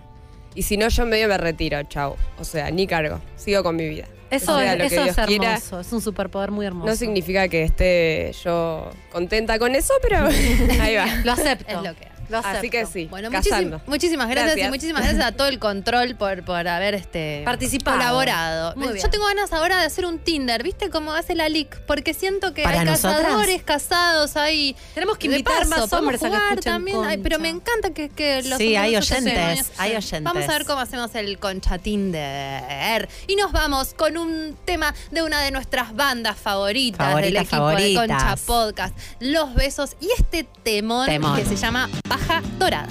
Y si no, yo medio me retiro, chau. O sea, ni cargo. Sigo con mi vida. Eso, O sea, es, eso es quiera. hermoso, es un superpoder muy hermoso. No significa que esté yo contenta con eso, pero [laughs] ahí va. Lo acepto. Es lo que Lo. Así que sí, Bueno, muchísim- muchísimas gracias, Gracias. y muchísimas gracias a todo el control por, por haber este, Participado. colaborado. Muy Yo bien. tengo ganas ahora de hacer un Tinder, ¿viste cómo hace la LIC? Porque siento que ¿Para hay nosotras? cazadores casados ahí. Tenemos que De invitar paso, más hombres a que escuchen también. Ay, pero me encanta que, que los Sí, hay oyentes, hay oyentes. Vamos a ver cómo hacemos el Concha Tinder. Y nos vamos con un tema de una de nuestras bandas favoritas, del Favoritas, equipo de favoritas. Concha Podcast, Los Besos y este temón, Temón. que se llama Paja Dorada.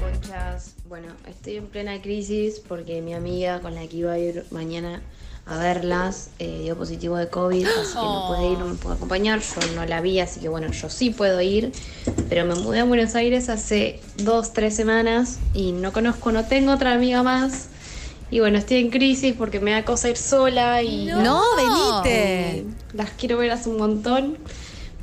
Conchas, bueno, estoy en plena crisis porque mi amiga con la que iba a ir mañana a verlas eh, dio positivo de COVID, así que no puede ir, no me puede acompañar. Yo no la vi, así que bueno, yo sí puedo ir, pero me mudé a Buenos Aires hace dos, tres semanas y no conozco, no tengo otra amiga más. Y bueno, estoy en crisis porque me da cosa ir sola y. No, venite. Las quiero ver hace un montón,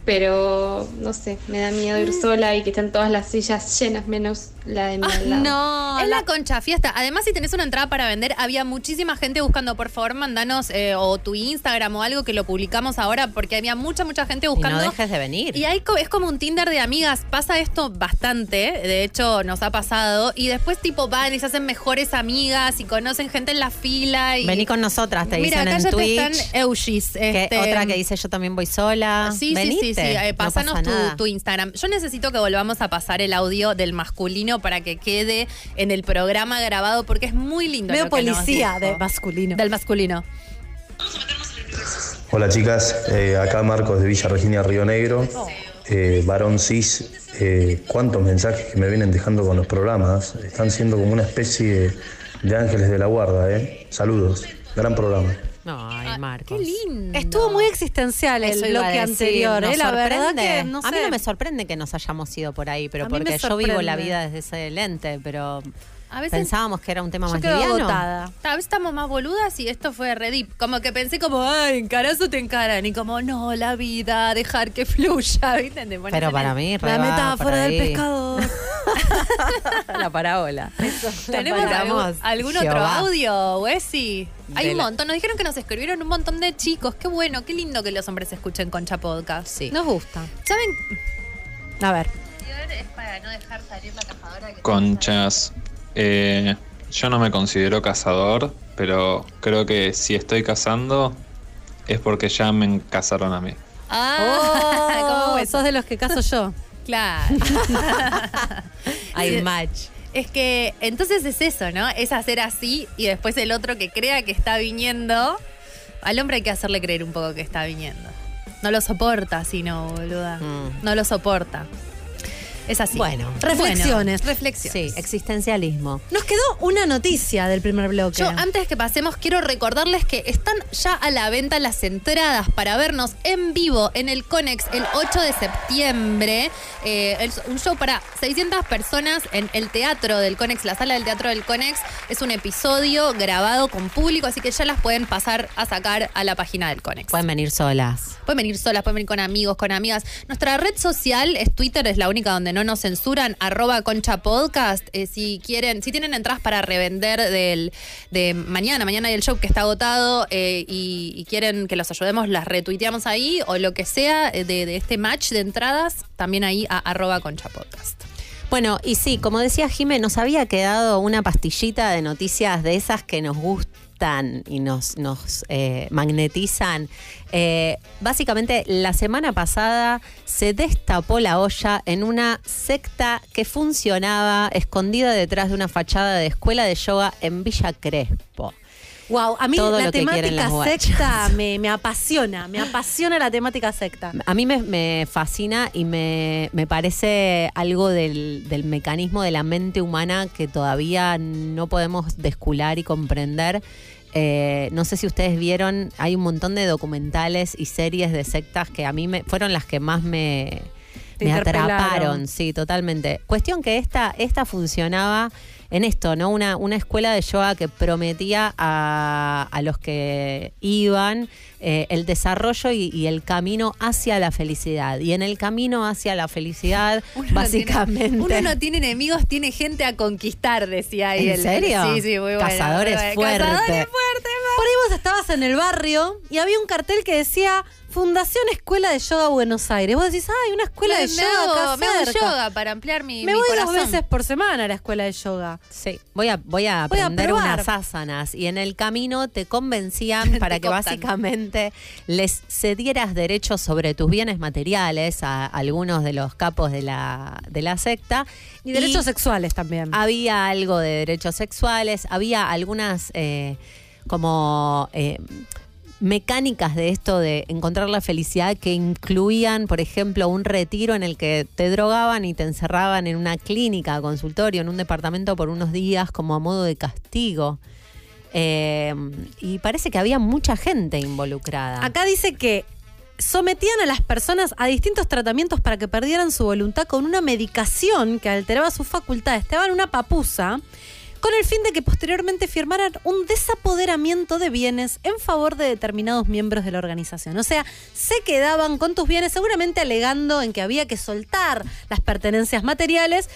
pero no sé, me da miedo ir sola y que estén todas las sillas llenas menos la de mi al lado. No, es la concha fiesta. Además, si tenés una entrada para vender, había muchísima gente buscando. Por favor, mandanos eh, o tu Instagram o algo que lo publicamos ahora, porque había mucha, mucha gente Y buscando. no dejes de venir. Y hay co- es como un Tinder de amigas. Pasa esto bastante. De hecho, nos ha pasado. Y después, tipo, van y se hacen mejores amigas y conocen gente en la fila. Y... Vení con nosotras, te Mira, dicen acá en ya te Twitch. están Eushis. que este, otra que dice yo también voy sola. Sí, sí, sí, Venite, sí. Eh, no pásanos pasa tu, Instagram. Yo necesito que volvamos a pasar el audio del masculino para que quede en el programa grabado porque es muy lindo. Nos policía dijo. de masculino. Del masculino. Hola chicas, eh, acá Marcos de Villa Regina Río Negro, eh, varón cis. eh, ¿Cuántos mensajes que me vienen dejando con los programas? Están siendo como una especie de, de ángeles de la guarda, ¿eh? Saludos, gran programa. Ay, Marcos. Qué lindo. Estuvo muy existencial el Eso iba a bloque decir, anterior, nos ¿eh? La verdad sorprende. que no sé. A mí no me sorprende que nos hayamos ido por ahí, pero A mí me porque yo vivo la sorprende. vida desde ese lente, pero A veces pensábamos que era un tema Yo más quedo liviano. agotada. A veces estamos más boludas y esto fue redip. Como que pensé como, ay, encarás o te encaran. Y como, no, la vida, dejar que [laughs] fluya. ¿Viste? Te pones Pero en para el- mí, re La va metáfora del ahí. pescador. [laughs] la parábola. ¿Tenemos Vamos, algún, algún otro Jehová. audio, Wessy? Hay De un la- montón. Nos dijeron que nos escribieron un montón de chicos. Qué bueno, qué lindo que los hombres escuchen Concha Podcast. Sí. Nos gusta. ¿Saben? A ver. Es para no dejar salir la cazadora que Conchas, eh, yo no me considero cazador, pero creo que si estoy cazando es porque ya me casaron a mí. Ah, Oh, ¿cómo es? sos de los que caso yo. [laughs] Claro. [laughs] Hay match. Es que entonces es eso, ¿no? Es hacer así y después el otro que crea que está viniendo. Al hombre hay que hacerle creer un poco que está viniendo. No lo soporta así, no, boluda. Mm. No lo soporta. Es así. Bueno. Reflexiones. Bueno, reflexiones. Sí, existencialismo. Nos quedó una noticia del primer bloque. Yo antes que pasemos quiero recordarles que están ya a la venta las entradas para vernos en vivo en el Conex el 8 de septiembre. Eh, es un show para 600 personas en el teatro del Conex, la sala del teatro del Conex. Es un episodio grabado con público, así que ya las pueden pasar a sacar a la página del Conex. Pueden venir solas. Pueden venir solas, pueden venir con amigos, con amigas. Nuestra red social es Twitter, es la única donde no nos censuran, arroba concha podcast. Eh, si quieren, si tienen entradas para revender del, de mañana, mañana hay el show que está agotado eh, y, quieren que los ayudemos, las retuiteamos ahí o lo que sea eh, de, de este match de entradas, también ahí a arroba concha podcast. Bueno, y sí, como decía Jimé, nos había quedado una pastillita de noticias de esas que nos gustan y nos, nos eh, magnetizan. Eh, básicamente, la semana pasada se destapó la olla en una secta que funcionaba escondida detrás de una fachada de escuela de yoga en Villa Crespo. Wow, a mí Todo la temática secta me, me apasiona, me apasiona la temática secta. [laughs] A mí me, me fascina y me, me parece algo del, del mecanismo de la mente humana que todavía no podemos descular y comprender. Eh, no sé si ustedes vieron, hay un montón de documentales y series de sectas que a mí me, fueron las que más me, me atraparon, sí, totalmente. Cuestión que esta, esta funcionaba en esto, ¿no? Una, una escuela de yoga que prometía a, a los que iban eh, el desarrollo y, y el camino hacia la felicidad. Y en el camino hacia la felicidad, [laughs] básicamente. Uno no tiene enemigos, tiene gente a conquistar, decía ahí. ¿En el- serio? Sí, sí, muy bueno. Cazadores bueno. fuerte. Cazadores fuerte, Por ahí vos estabas en el barrio y había un cartel que decía Fundación Escuela de Yoga Buenos Aires. Vos decís, ay, una escuela me, de me yoga hago, acá me hago cerca. yoga para ampliar mi, Me mi voy corazón. dos veces por semana a la escuela de yoga. Sí, voy a, voy a Voy aprender unas asanas y en el camino te convencían [laughs] para que básicamente les cedieras derechos sobre tus bienes materiales a algunos de los capos de la, de la secta. Y derechos sexuales también. Había algo de derechos sexuales, había algunas eh, como... eh, mecánicas de esto de encontrar la felicidad que incluían, por ejemplo, un retiro en el que te drogaban y te encerraban en una clínica, consultorio, en un departamento por unos días como a modo de castigo. Eh, y parece que había mucha gente involucrada. Acá dice que sometían a las personas a distintos tratamientos para que perdieran su voluntad con una medicación que alteraba sus facultades. Te daban una papusa con el fin de que posteriormente firmaran un desapoderamiento de bienes en favor de determinados miembros de la organización. O sea, se quedaban con tus bienes seguramente alegando en que había que soltar las pertenencias materiales,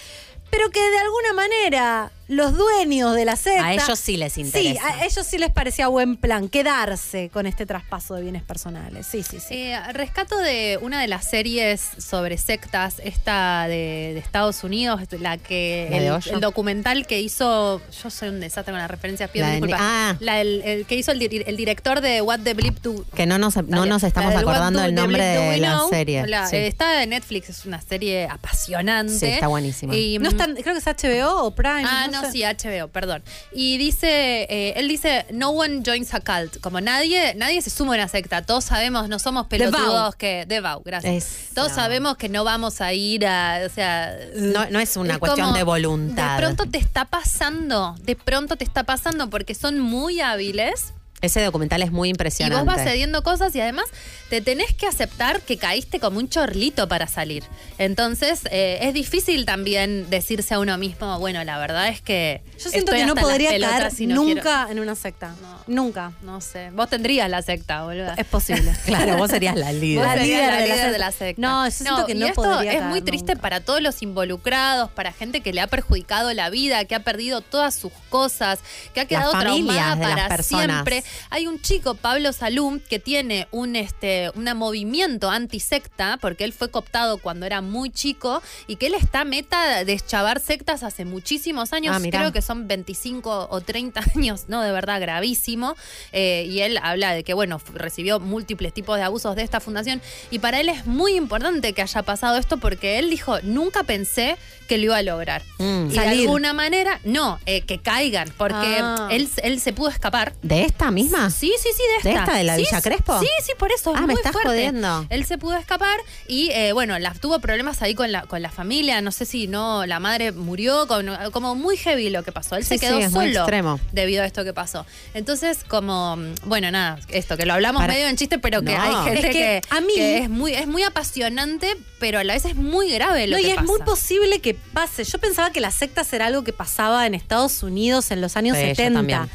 pero que de alguna manera los dueños de la secta... A ellos sí les Sí, interesa. a ellos sí les parecía buen plan quedarse con este traspaso de bienes personales. Sí, sí, sí. Eh, rescato de una de las series sobre sectas, esta de, de Estados Unidos, la que ¿La de el, el documental que hizo, yo soy un desastre con las referencias, pido La de- disculpas. ah. La- el, el que hizo el, dir- el director de What the Bleep Do. que no nos, no nos estamos acordando Do- nombre de la Know. serie. La- Sí. eh, Está en Netflix, es una serie apasionante. Sí, está buenísima. Y, no están, creo que es HBO o Prime. Ah, no, sé. sí, HBO, perdón. Y dice, eh, él dice, no one joins a cult. Como nadie, nadie se suma a una secta. Todos sabemos, no somos pelotudos que. Devout, gracias. Eso. Todos sabemos que no vamos a ir a. O sea. No, no es una es cuestión como, de voluntad. De pronto te está pasando. De pronto te está pasando porque son muy hábiles. Ese documental es muy Y impresionante. vos vas cediendo cosas y además te tenés que aceptar que caíste como un chorlito para salir. Entonces eh, es difícil también decirse a uno mismo, bueno, la verdad es que... Yo siento estoy que no podría pelotas caer y no quiero- nunca en una secta. Nunca. No sé. Vos tendrías la secta, boludo. Es posible. [laughs] Claro, vos serías la líder. Vos La líder la de la líder de la secta. No, yo siento que y no esto podría es caer muy triste para todos los involucrados, para gente que le ha perjudicado la vida, que ha perdido todas sus cosas, que ha quedado traumada para personas. siempre. Hay un chico, Pablo Salum, que tiene un este un movimiento antisecta, porque él fue cooptado cuando era muy chico y que él está meta de chavar sectas hace muchísimos años, Ah, creo que son 25 o 30 [laughs] años, no, de verdad gravísimo. Eh, y él habla de que, bueno, recibió múltiples tipos de abusos de esta fundación. Y para él es muy importante que haya pasado esto porque él dijo, nunca pensé que lo iba a lograr. Mm. Y de alguna manera, no, eh, que caigan, porque Ah. él, él se pudo escapar. De esta misma? Sí, sí, sí, de esta. ¿De esta, de la Sí, Villa Crespo? Sí, sí, por eso. es Ah, me muy estás fuerte. jodiendo. Él se pudo escapar y, eh, bueno, la, tuvo problemas ahí con la, con la familia. No sé si no, la madre murió, con- como muy heavy lo que pasó. Él Sí, se quedó sí, solo extremo. debido a esto que pasó. Entonces, como, mm, bueno, nada, esto, que lo hablamos Para- medio en chiste, pero que No. hay gente Es que que, a mí- que es, muy, es muy apasionante, pero a la vez es muy grave lo No, que y es muy posible que pase. Yo pensaba que las sectas era algo que pasaba en Estados Unidos en los años Sí, yo 70.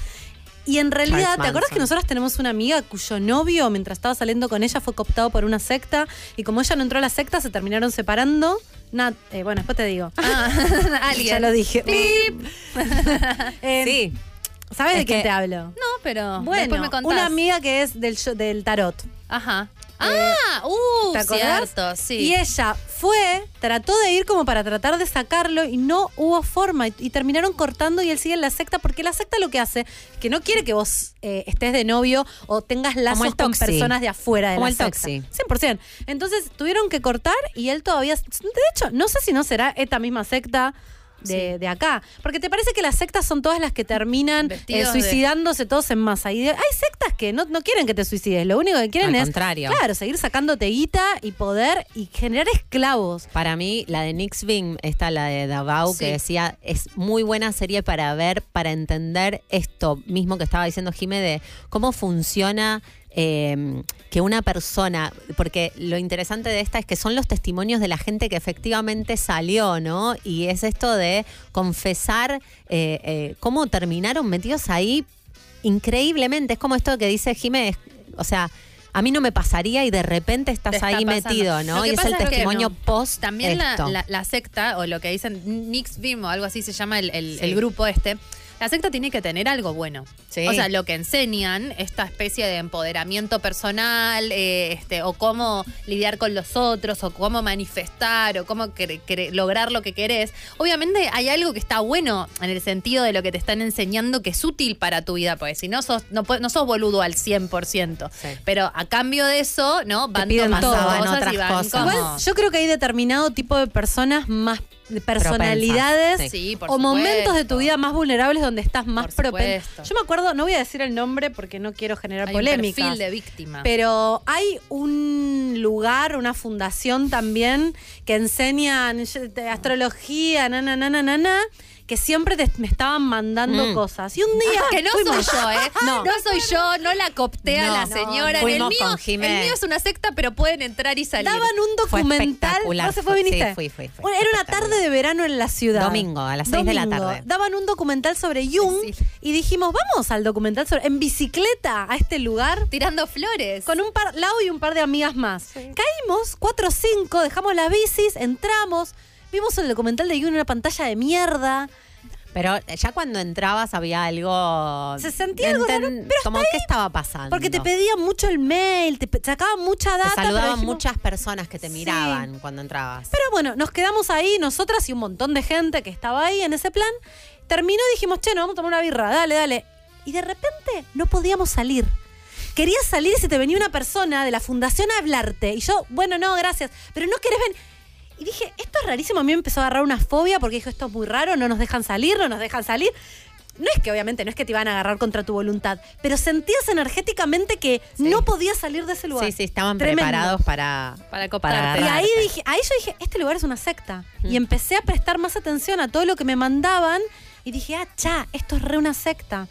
Y en realidad, ¿te acuerdas que nosotros tenemos una amiga cuyo novio, mientras estaba saliendo con ella, fue cooptado por una secta? Y como ella no entró a la secta, se terminaron separando. Nat- eh, bueno, después te digo. [laughs] alguien. Ya lo dije. Pip. [laughs] Eh, Sí. ¿Sabes de quién que- te hablo? No, pero Bueno, después me contás. una amiga que es del, show- del tarot. Ajá. Ah, uh, cierto, sí. Y ella fue, trató de ir como para tratar de sacarlo y no hubo forma. Y, y terminaron cortando y él sigue en la secta porque la secta lo que hace es que no quiere que vos eh, estés de novio o tengas lazos el con personas de afuera de Como la el secta. Toxi. 100%. Entonces tuvieron que cortar y él todavía... De hecho, no sé si no será esta misma secta. De, de acá. Porque te parece que las sectas son todas las que terminan eh, de- suicidándose todos en masa. Y de- hay sectas que no, no quieren que te suicides. Lo único que quieren Al es. contrario. Claro, seguir sacándote guita y poder y generar esclavos. Para mí, la de Nix Bing, esta, la de Davao, Sí. que decía, es muy buena serie para ver, para entender esto mismo que estaba diciendo Jime, de cómo funciona eh, que una persona, porque lo interesante de esta es que son los testimonios de la gente que efectivamente salió, ¿no? Y es esto de confesar eh, eh, cómo terminaron metidos ahí increíblemente. Es como esto que dice Jime, es- o sea... A mí no me pasaría y de repente estás ahí pasando. metido, ¿no? Y es el es que testimonio no. post También la, esto. la- la secta, o lo que dicen Nix Bim o algo así se llama el, el- Sí. el grupo este, la secta tiene que tener algo bueno. Sí. O sea, lo que enseñan, esta especie de empoderamiento personal, eh, este, o cómo lidiar con los otros, o cómo manifestar, o cómo lograr lo que querés. Obviamente hay algo que está bueno en el sentido de lo que te están enseñando que es útil para tu vida, porque si no sos, no, sos boludo al 100%. Pero a cambio de eso, ¿no? Van piden tomando todo. cosas otras y van cosas. como- Igual yo creo que hay determinado tipo de personas más personalidades. Sí, o momentos de tu vida más vulnerables donde estás más propenso. Yo me acuerdo, no voy a decir el nombre porque no quiero generar Hay un polémicas. perfil de víctima. Pero hay un lugar, una fundación también que enseñan astrología, na, na, na, na, na, na, que siempre te- me estaban mandando Mm. cosas. Y un día. que no [laughs] fuimos- soy yo, ¿eh? [laughs] No, soy yo, no la coopté a No, la no, señora. no. el, mío, el mío es una secta, pero pueden entrar y salir. Daban un Fue documental. espectacular. ¿No se fue, Fue- viniste? sí, fui, fui, Era una tarde de verano en la ciudad. Domingo, a las seis de la tarde. Daban un documental sobre Jung y dijimos, vamos al documental sobre en bicicleta a este lugar. Tirando flores. Con un par, Lau y un par de amigas más. Caímos, cuatro o cinco, dejamos las bicis, entramos, vimos el documental de Jung en una pantalla de mierda. Pero ya cuando entrabas había algo. Se sentía algo raro, Enten- Como, ¿qué estaba pasando? Porque te pedían mucho el mail, te sacaban mucha Te data. pero saludaban dijimos- muchas personas que te Sí. miraban cuando entrabas. Pero bueno, nos quedamos ahí, nosotras y un montón de gente que estaba ahí en ese plan. Terminó y dijimos, che, nos vamos a tomar una birra, dale, dale. Y de repente no podíamos salir. Querías salir y se te venía una persona de la fundación a hablarte. Y yo, bueno, no, gracias. Pero no querés venir. Y dije, esto es rarísimo. A mí me empezó a agarrar una fobia porque dijo, esto es muy raro, no nos dejan salir, no nos dejan salir. No es que obviamente, no es que te iban a agarrar contra tu voluntad, pero sentías energéticamente que no podías salir de ese lugar. Sí, sí, estaban Tremendo. preparados para, para cooptarte. Y ahí dije, ahí yo dije, este lugar es una secta. Mm. Y empecé a prestar más atención a todo lo que me mandaban y dije, ah, cha, esto es re una secta.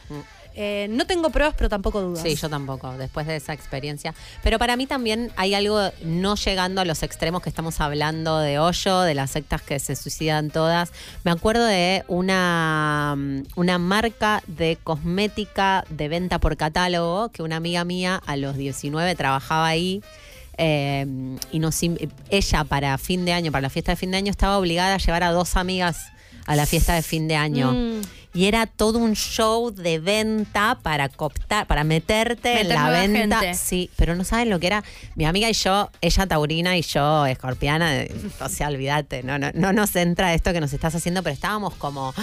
Eh, no tengo pruebas, pero tampoco dudas. Sí, yo tampoco, después de esa experiencia. Pero para mí también hay algo no llegando a los extremos que estamos hablando de hoyo, de las sectas que se suicidan todas. Me acuerdo de una, mm, una marca de cosmética de venta por catálogo que una amiga mía a los 19 trabajaba ahí. eh, y nos, ella para fin de año, para la fiesta de fin de año, estaba obligada a llevar a dos amigas a la fiesta de fin de año. Mm. Y era todo un show de venta para cooptar, para meterte Meter en la venta. gente. Sí, pero no saben lo que era. Mi amiga y yo, ella taurina y yo escorpiana, eh, o sea, olvídate, no, no, no nos entra esto que nos estás haciendo, pero estábamos como.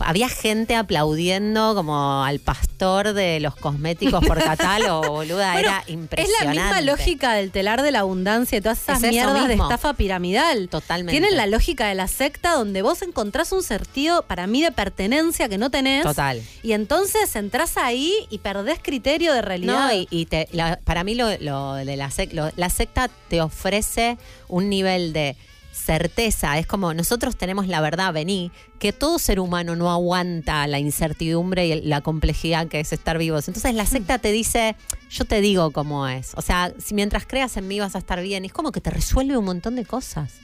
Había gente aplaudiendo como al pastor de los cosméticos por catálogo, [laughs] boluda, Bueno, era Es impresionante. la misma lógica del telar de la abundancia y todas esas Es mierdas de estafa piramidal. Totalmente. Tienen la lógica de la secta donde vos encontrás un sentido, para mí, de pertenencia que no tenés. Total. Y entonces entras ahí y perdés criterio de realidad. No, y, y te- la- para mí lo, lo de la, sec- lo- la secta te ofrece un nivel de certeza. Es como nosotros tenemos la verdad, vení, que todo ser humano no aguanta la incertidumbre y la complejidad que es estar vivos. Entonces la secta te dice, yo te digo cómo es. O sea, si mientras creas en mí vas a estar bien. Es como que te resuelve un montón de cosas.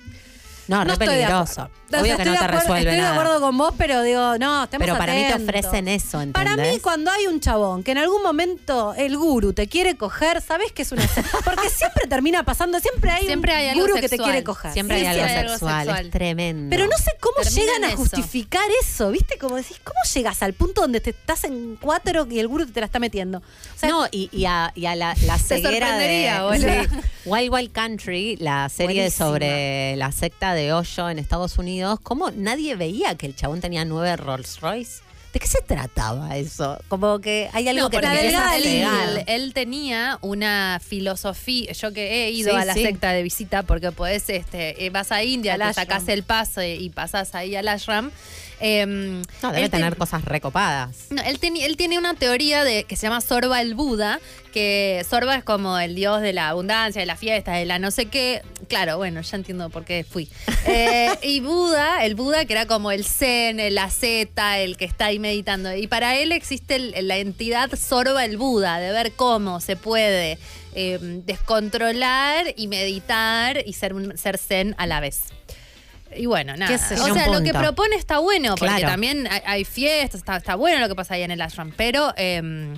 No, estoy de peligroso. Obvio Estoy que no de te acuerdo- resuelve Estoy nada. de acuerdo con vos, pero digo, no, estemos Pero para mí te ofrecen eso, ¿entendés? Para mí, cuando hay un chabón que en algún momento el guru te quiere coger, sabes que es una. Porque siempre termina pasando, siempre hay Siempre un hay algo guru que te quiere coger. Siempre Sí, hay sí, algo hay algo sexual, es tremendo. Pero no sé cómo Termina llegan a eso. justificar eso, ¿viste? Como decís, ¿cómo llegas al punto donde te estás en cuatro y el guru te la está metiendo? O sea, no, y, y a, y a la, la [laughs] ceguera de boludo. sí. Wild Wild Country, la serie Buenísima. sobre la secta de Hoyo en Estados Unidos, ¿cómo nadie veía que el chabón tenía nueve Rolls Royce? ¿De qué se trataba eso? Como que hay algo No, que te a él- tenía una filosofía, yo que he ido Sí, a la sí. secta de visita porque podés, este, eh, vas a India, Al te ashram. sacás el pase y pasás ahí al ashram. Em, No, debe tener cosas recopadas. no, él, él tiene una teoría de que se llama Sorba el Buda, que Sorba es como el dios de la abundancia, de la fiesta, de la no sé qué. Claro, bueno, ya entiendo por qué fui. [laughs] Eh, y Buda, el Buda que era como el Zen, el asceta, el que está ahí meditando. Y para él existe el- la entidad Sorba el Buda, de ver cómo se puede eh, descontrolar y meditar y ser, un, ser Zen a la vez. Y bueno, nada. Qué sé yo, o sea, lo que propone está bueno, porque Claro. también hay, hay fiestas, está, está bueno lo que pasa ahí en el ashram, pero eh,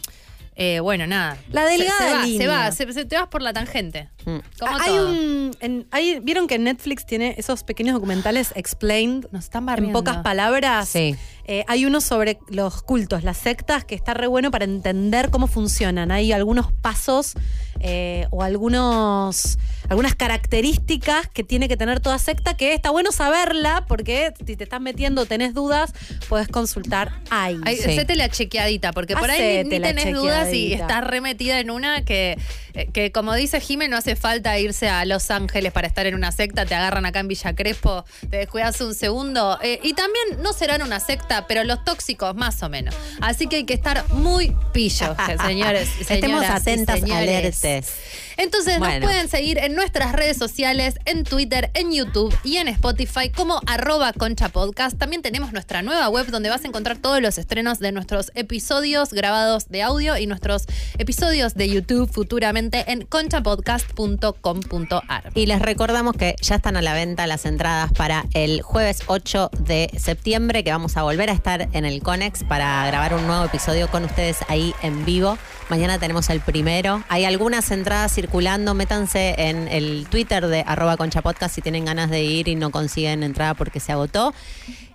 eh, bueno, nada. La delgada se, se va, línea. se va, se- se- te vas por la tangente. Mm. Como hay todo. un. en- hay- ¿Vieron que Netflix tiene esos pequeños documentales explained? Nos están En barriendo. pocas palabras. Sí. Eh, hay uno sobre los cultos, las sectas, que está re bueno para entender cómo funcionan. Hay algunos pasos eh, o algunos algunas características que tiene que tener toda secta que está bueno saberla porque si te estás metiendo, tenés dudas, puedes consultar ahí. Ay, Sí. Hacete la chequeadita, porque por ahí ni- tenés dudas y estás remetida en una que, eh, que como dice Jimé, no hace falta irse a Los Ángeles para estar en una secta, te agarran acá en Villa Crespo, te descuidas un segundo. eh, y también no serán una secta, pero los tóxicos más o menos. Así que hay que estar muy pillos, [laughs] señores. Estemos señoras y atentas, señores. this. Entonces Bueno. nos pueden seguir en nuestras redes sociales, en Twitter, en YouTube y en Spotify como arroba concha podcast. También tenemos nuestra nueva web donde vas a encontrar todos los estrenos de nuestros episodios grabados de audio y nuestros episodios de YouTube futuramente en conchapodcast.com.ar. Y les recordamos que ya están a la venta las entradas para el jueves 8 de septiembre, que vamos a volver a estar en el Conex para grabar un nuevo episodio con ustedes ahí en vivo. Mañana tenemos el primero. Hay algunas entradas circulando, métanse en el Twitter de arroba conchapodcast si tienen ganas de ir y no consiguen entrada porque se agotó.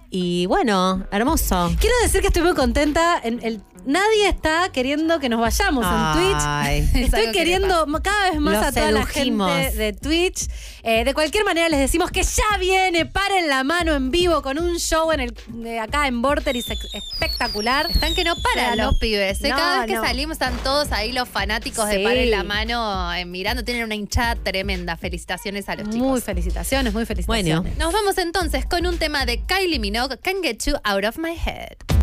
Y bueno, hermoso. Quiero decir que estoy muy contenta. En el, nadie está queriendo que nos vayamos Ay. en Twitch. Es Estoy queriendo cada vez más Los a toda la sedujimos. gente de Twitch. Eh, de cualquier manera les decimos que ya viene, paren la mano en vivo con un show en el de acá en Vorteris espectacular. Están que no paran los pibes. ¿eh? no, Cada vez que no. salimos están todos ahí los fanáticos de Sí. Paren la Mano eh, mirando. Tienen una hinchada tremenda. Felicitaciones a los chicos. Muy felicitaciones, muy felicitaciones. Bueno. Nos vamos entonces con un tema de Kylie Minogue, Can Get You Out of My Head.